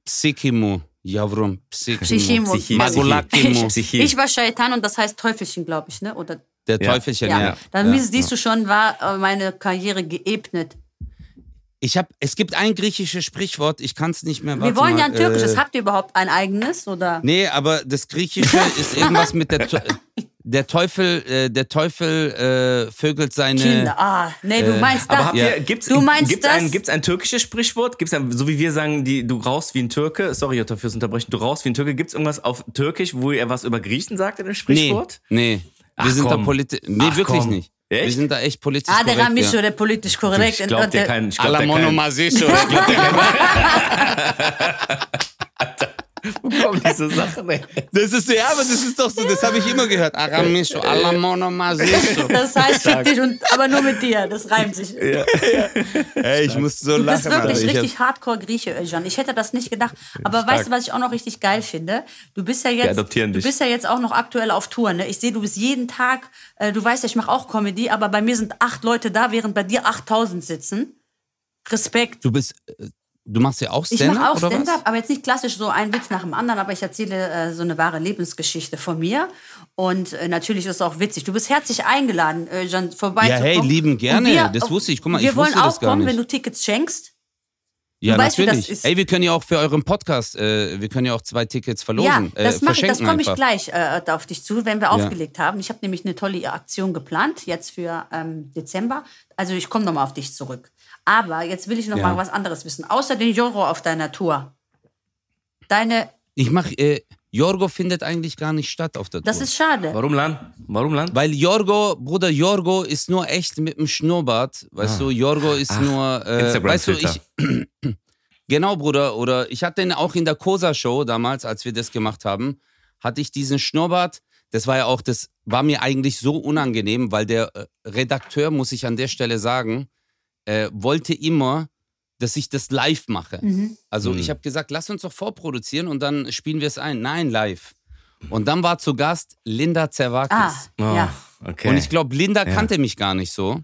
Psikimu. Javrum. Psychimo. Psychi- Magulakimu. Psychi. Ich war Shaitan und das heißt Teufelchen, glaube ich, ne? Oder Der Ja. Teufelchen, ja. ja. Dann ja. siehst du schon, war äh, meine Karriere geebnet. Ich hab, es gibt ein griechisches Sprichwort, ich kann es nicht mehr. Wir wollen ja mal, ein türkisches. Äh, Habt ihr überhaupt ein eigenes? Oder? nee, aber das Griechische ist irgendwas mit der, der Teufel, äh, der Teufel äh, vögelt seine. Kinder. Ah, nee, du Äh, meinst Aber das. habt Ja. ihr, gibt's, Du meinst gibt's das? ein, gibt's ein türkisches Sprichwort? Gibt's ein, so wie wir sagen, die, du rauchst wie ein Türke? Sorry, Jutta, fürs Unterbrechen. Du rauchst wie ein Türke. Gibt's irgendwas auf Türkisch, wo ihr was über Griechen sagt in dem Nee, Sprichwort? nee. Wir Ach, sind komm. da politisch. Nee, Ach, wirklich komm. nicht. Wir Echt? sind da echt politisch Ah, der korrekt. Ramischo, ja. der politisch korrekt. Ich glaub Und dir der- keinen. Ich glaub Alla dir keinen. Wo kommen diese Sachen, ey? Das ist ja, aber das ist doch so, das habe ich immer gehört. Aramischo, alla monomasischo. Das heißt fick dich, und, aber nur mit dir. Das reimt sich. Ey, ich muss so Du bist lachen. wirklich hab- richtig Hardcore-Grieche, Özcan. Ich hätte das nicht gedacht. Aber weißt du, was ich auch noch richtig geil finde? Du bist ja jetzt, adoptieren du dich. bist ja jetzt auch noch aktuell auf Tour. Ne? Ich sehe, du bist jeden Tag, äh, du weißt ja, ich mache auch Comedy, aber bei mir sind acht Leute da, während bei dir 8000 sitzen. Respekt. Du bist, äh, du machst ja auch Ich Stand-up mache auch Stand-up, aber jetzt nicht klassisch so ein Witz nach dem anderen, aber ich erzähle äh, so eine wahre Lebensgeschichte von mir. Und äh, natürlich ist es auch witzig. Du bist herzlich eingeladen, äh, Jan, vorbei Ja, hey, lieben gerne. Das wusste ich. Guck mal, wir ich wollen auch kommen, nicht. wenn du Tickets schenkst. Ja, weißt, das natürlich. ist. Ey, wir können ja auch für euren Podcast, äh, wir können ja auch zwei Tickets verlosen. Ja, äh, das mache ich, das komme ich gleich äh, auf dich zu, wenn wir aufgelegt haben. Ich habe nämlich eine tolle Aktion geplant, jetzt für ähm, Dezember. Also ich komme nochmal auf dich zurück. Aber jetzt will ich noch Ja. mal was anderes wissen. Außer den Joro auf deiner Tour. Deine, Ich mache, äh, Jorgo findet eigentlich gar nicht statt auf der das Tour. ist schade. Warum Lan? Warum Lan? Weil Jorgo, Bruder, Jorgo ist nur echt mit dem Schnurrbart. Weißt du, Jorgo ist Ach, nur. Äh, weißt du, ich. genau, Bruder. Oder ich hatte den auch in der Cosa-Show damals, als wir das gemacht haben, hatte ich diesen Schnurrbart. Das war ja auch, das war mir eigentlich so unangenehm, weil der äh, Redakteur, muss ich an der Stelle sagen, äh, wollte immer, dass ich das live mache. Mhm. Also Mhm. ich habe gesagt, lass uns doch vorproduzieren und dann spielen wir es ein. Nein, live. Und dann war zu Gast Linda Ah, Zerwakis. Oh, ja. Okay. Und ich glaube, Linda Ja. kannte mich gar nicht so.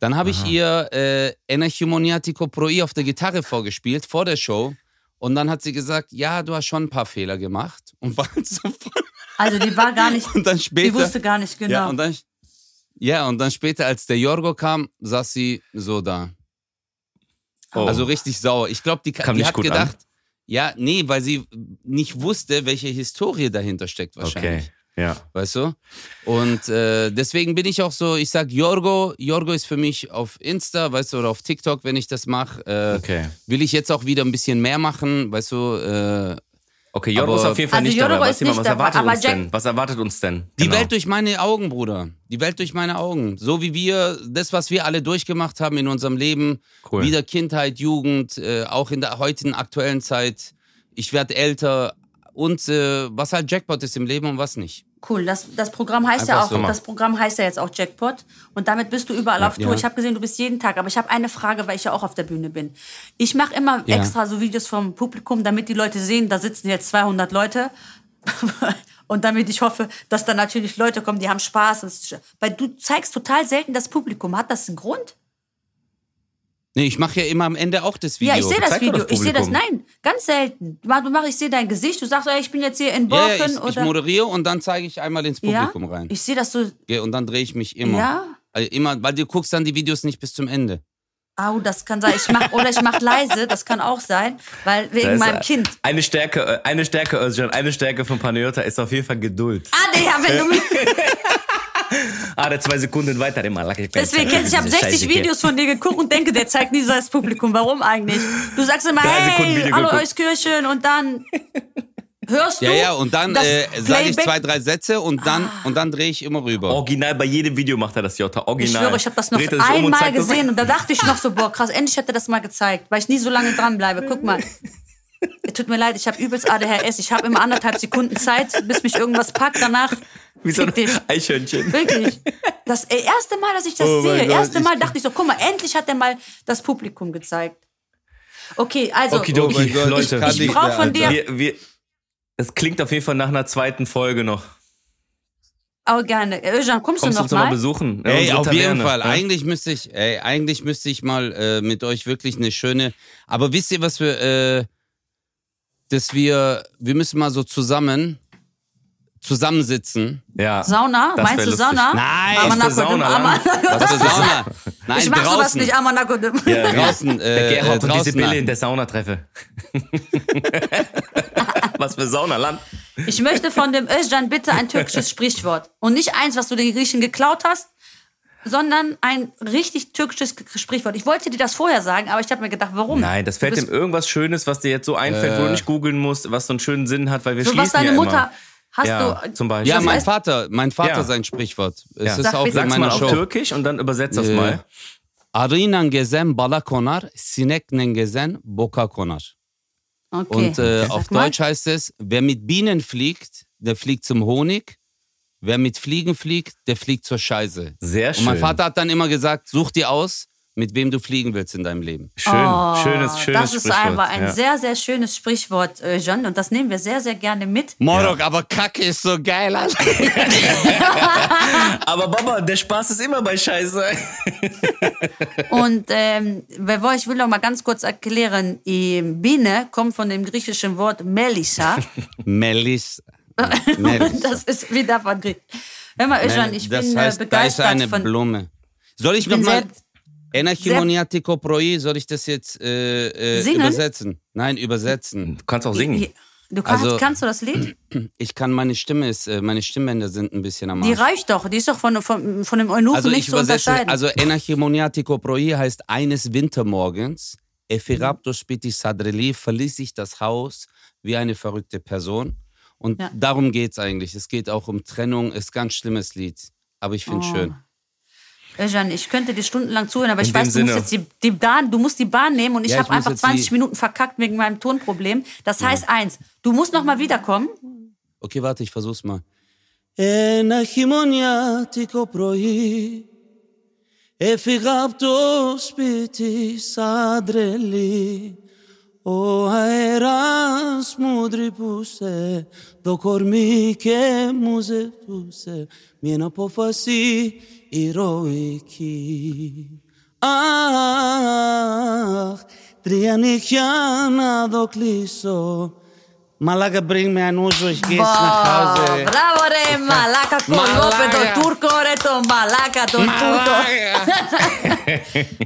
Dann habe ich ihr äh, Enerchimoniatico Pro I auf der Gitarre vorgespielt, vor der Show. Und dann hat sie gesagt, ja, du hast schon ein paar Fehler gemacht. Und war sofort. Also die war gar nicht, Und dann die später. wusste gar nicht genau. Ja, und dann, ja, und dann später, als der Jorgo kam, saß sie so da. Oh. Also richtig sauer. Ich glaube, die, Kam die hat gedacht, ja, nee, weil sie nicht wusste, welche Historie dahinter steckt wahrscheinlich. Okay. Ja. Weißt du? Und äh, deswegen bin ich auch so, ich sag Jorgo, Jorgo ist für mich auf Insta, weißt du, oder auf TikTok, wenn ich das mache. Äh, Okay. Will ich jetzt auch wieder ein bisschen mehr machen, weißt du, äh, Okay, Aber- ist auf jeden Fall Also nicht Jorgo dabei. Was, ist nicht was dabei, erwartet aber uns Jack- denn? Was erwartet uns denn? Die Genau. Welt durch meine Augen, Bruder. Die Welt durch meine Augen. So wie wir, das, was wir alle durchgemacht haben in unserem Leben, Cool. wieder Kindheit, Jugend, äh, auch in der heutigen aktuellen Zeit. Ich werde älter und äh, was halt Jackpot ist im Leben und was nicht. Cool, das, das Programm heißt ja Einfach auch, so. das Programm heißt ja jetzt auch Jackpot und damit bist du überall auf Tour. Ja. Ich habe gesehen, du bist jeden Tag, aber ich habe eine Frage, weil ich ja auch auf der Bühne bin. Ich mache immer Ja. extra so Videos vom Publikum, damit die Leute sehen, da sitzen jetzt 200 Leute und damit ich hoffe, dass da natürlich Leute kommen, die haben Spaß. Weil du zeigst total selten das Publikum. Hat das einen Grund? Nee, ich mache ja immer am Ende auch das Video. Ja, ich sehe das Video. das ich sehe das, nein, ganz selten. Du mach- du mach, ich sehe dein Gesicht, du sagst, ey, ich bin jetzt hier in Ja, Borken ja, ich, ich oder. moderiere und dann zeige ich einmal ins ja, Publikum rein. ich sehe das so. Ja, und dann drehe ich mich immer. Ja? Also immer, weil du guckst dann die Videos nicht bis zum Ende. Au, das kann sein. Ich mach, oder ich mach leise, das kann auch sein, weil wegen meinem äh, Kind. Eine Stärke, äh, eine Stärke, Özcan, eine Stärke von Panayota ist auf jeden Fall Geduld. Ah, Digga, wenn du mich. Ah, der zwei Sekunden weiter immer. Deswegen kennst du, ich habe 60 Videos von dir geguckt und denke, der zeigt nie so das Publikum. Warum eigentlich? Du sagst immer, hey, hallo. Euskirchen und dann hörst du. Ja, ja, und dann äh, sage ich zwei, drei Sätze und dann, und dann drehe ich immer rüber. Original, bei jedem Video macht er das, Jota. Ich Original. schwöre, ich habe das noch Dreht sich um und einmal gesehen und da dachte ich noch so, boah, krass, endlich hat er das mal gezeigt, weil ich nie so lange dranbleibe. Guck mal. Tut mir leid, ich habe übelst ADHS. Ich habe immer anderthalb Sekunden Zeit, bis mich irgendwas packt. Danach Wie so dich. ein Eichhörnchen. Wirklich. Das äh, erste Mal, dass ich das Oh sehe, Gott, erste ich- Mal dachte ich so, guck mal, endlich hat er mal das Publikum gezeigt. Okay, also Okidoki, Oh Gott, Leute. ich Ich nicht brauch mehr, von dir- Wir, wir, es klingt auf jeden Fall nach einer zweiten Folge noch. auch gerne. Äh, Özcan, kommst, Kommst du noch uns mal mal? besuchen? Ja, Ey, auf jeden Taverne, Fall. ja? Eigentlich müsste ich, ey, eigentlich müsste ich mal äh, mit euch wirklich eine schöne. Aber wisst ihr, was wir, äh, dass wir, wir müssen mal so zusammen zusammensitzen. Ja. Sauna? Das Meinst du lustig. Sauna? Nein, Amanakodum, Sauna, Was für Sauna? Nein, Ich mach draußen. sowas nicht, Amanakodum. Ja, Draußen, Der äh, Gerhard äh, und die. Sibylle in der Sauna treffe. Was für Saunaland. Ich möchte von dem Özcan bitte ein türkisches Sprichwort. Und nicht eins, was du den Griechen geklaut hast, sondern ein richtig türkisches Sprichwort. Ich wollte dir das vorher sagen, aber ich habe mir gedacht, warum? Nein, das fällt ihm irgendwas Schönes, was dir jetzt so einfällt, wo du nicht googeln musst, was so einen schönen Sinn hat, weil wir So, schließen was deine ja Mutter. immer. Hast ja, du. zum Beispiel. Ja, mein heißt- Vater, mein Vater Ja. sein Sprichwort. Es Ja. ist Sag auch in Sag's mal meiner auf Show. Türkisch und dann übersetzt das Äh, mal. Arıyla gezen bala konar, sinekle gezen boka konar. Okay. Und äh, auf mal. Deutsch heißt es, wer mit Bienen fliegt, der fliegt zum Honig. Wer mit Fliegen fliegt, der fliegt zur Scheiße. Sehr schön. Und mein Vater hat dann immer gesagt, such dir aus, mit wem du fliegen willst in deinem Leben. Schön, Oh, schönes, schönes Das ist Sprichwort. einfach ein ja. sehr, sehr schönes Sprichwort, Özcan. Und das nehmen wir sehr, sehr gerne mit. Morok, aber Kacke ist so geil, Alter. Aber Baba, der Spaß ist immer bei Scheiße. Und ähm, wer wollte, ich will noch mal ganz kurz erklären, Biene kommt von dem griechischen Wort Melissa. Melis. Das ist wieder von Griechisch. Hör mal, Özcan, ich das bin heißt, äh, da ist begeistert eine von... Blume. Soll ich nochmal... Enachimoniatiko proi, soll ich das jetzt äh, äh, übersetzen? Nein, übersetzen. Du kannst auch singen. Du kannst, Also- kannst du das Lied? Ich kann, meine Stimme ist, äh, meine Stimmbänder sind ein bisschen am Die Arsch. reicht doch. Die ist doch von, von, von dem Eunuchen Also nicht ich zu unterscheiden. also Enachimoniatiko proi heißt eines Wintermorgens, Ephiraptos spiti sadreli, verließ ich das Haus wie eine verrückte Person. Und Ja. darum geht's eigentlich. Es geht auch um Trennung, ist ein ganz schlimmes Lied. Aber ich finde Oh. schön. Özcan, ich könnte dir stundenlang zuhören, aber In ich dem weiß, du musst Sinne. jetzt die, die Bahn, du musst die Bahn nehmen und ich Ja, ich habe muss einfach jetzt 20 die- Minuten verkackt wegen meinem Tonproblem. Das heißt eins, du musst noch mal wiederkommen. Okay, warte, ich versuch's mal. Ένα χειμωνιάτικο πρωί Έφυγα από το σπίτι σαν τρελή Ο αέρας μου τρυπούσε Το κορμί και μου ζητούσε Μια απόφαση ηρωική Αχ, τρία νύχια να το κλείσω Μαλάκα bring me an Usus, ich geh's nach Hause. Bravo, re, Malaga, Κολόπεδο, Τούρκο, ρε, το Μαλάκα, το Τούρκο.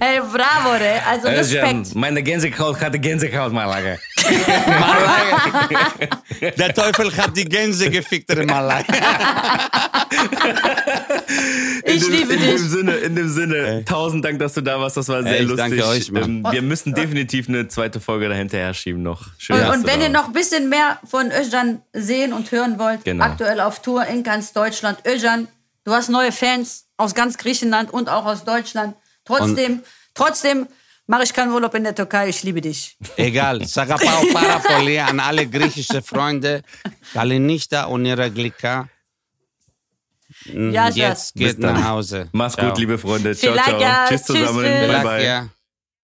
Ey, bravo, re. Also Özcan, Meine Gänsehaut hatte Gänsehaut, μαλάκα. Malai. Der Teufel hat die Gänse gefickt, der Malai. Ich in dem, liebe in dich. Dem Sinne, in dem Sinne, tausend Dank, dass du da warst. Das war sehr Ey, ich lustig. danke euch, Mann. Ähm, wir müssen definitiv eine zweite Folge dahinterher schieben noch. Schön, Und, und wenn ihr noch ein bisschen mehr von Özcan sehen und hören wollt, Genau. aktuell auf Tour in ganz Deutschland. Özcan, du hast neue Fans aus ganz Griechenland und auch aus Deutschland. Trotzdem, trotzdem mache ich keinen Urlaub in der Türkei. Ich liebe dich. Egal, Sagapao Parapoli an alle griechische Freunde. Kalinista und ihre Glika. Ja, Schatz. Jetzt geht nach Hause. Mach's Ciao. gut, liebe Freunde. Ciao, ciao. ja. Tschüss zusammen. tschüss. Bye, bye. ja.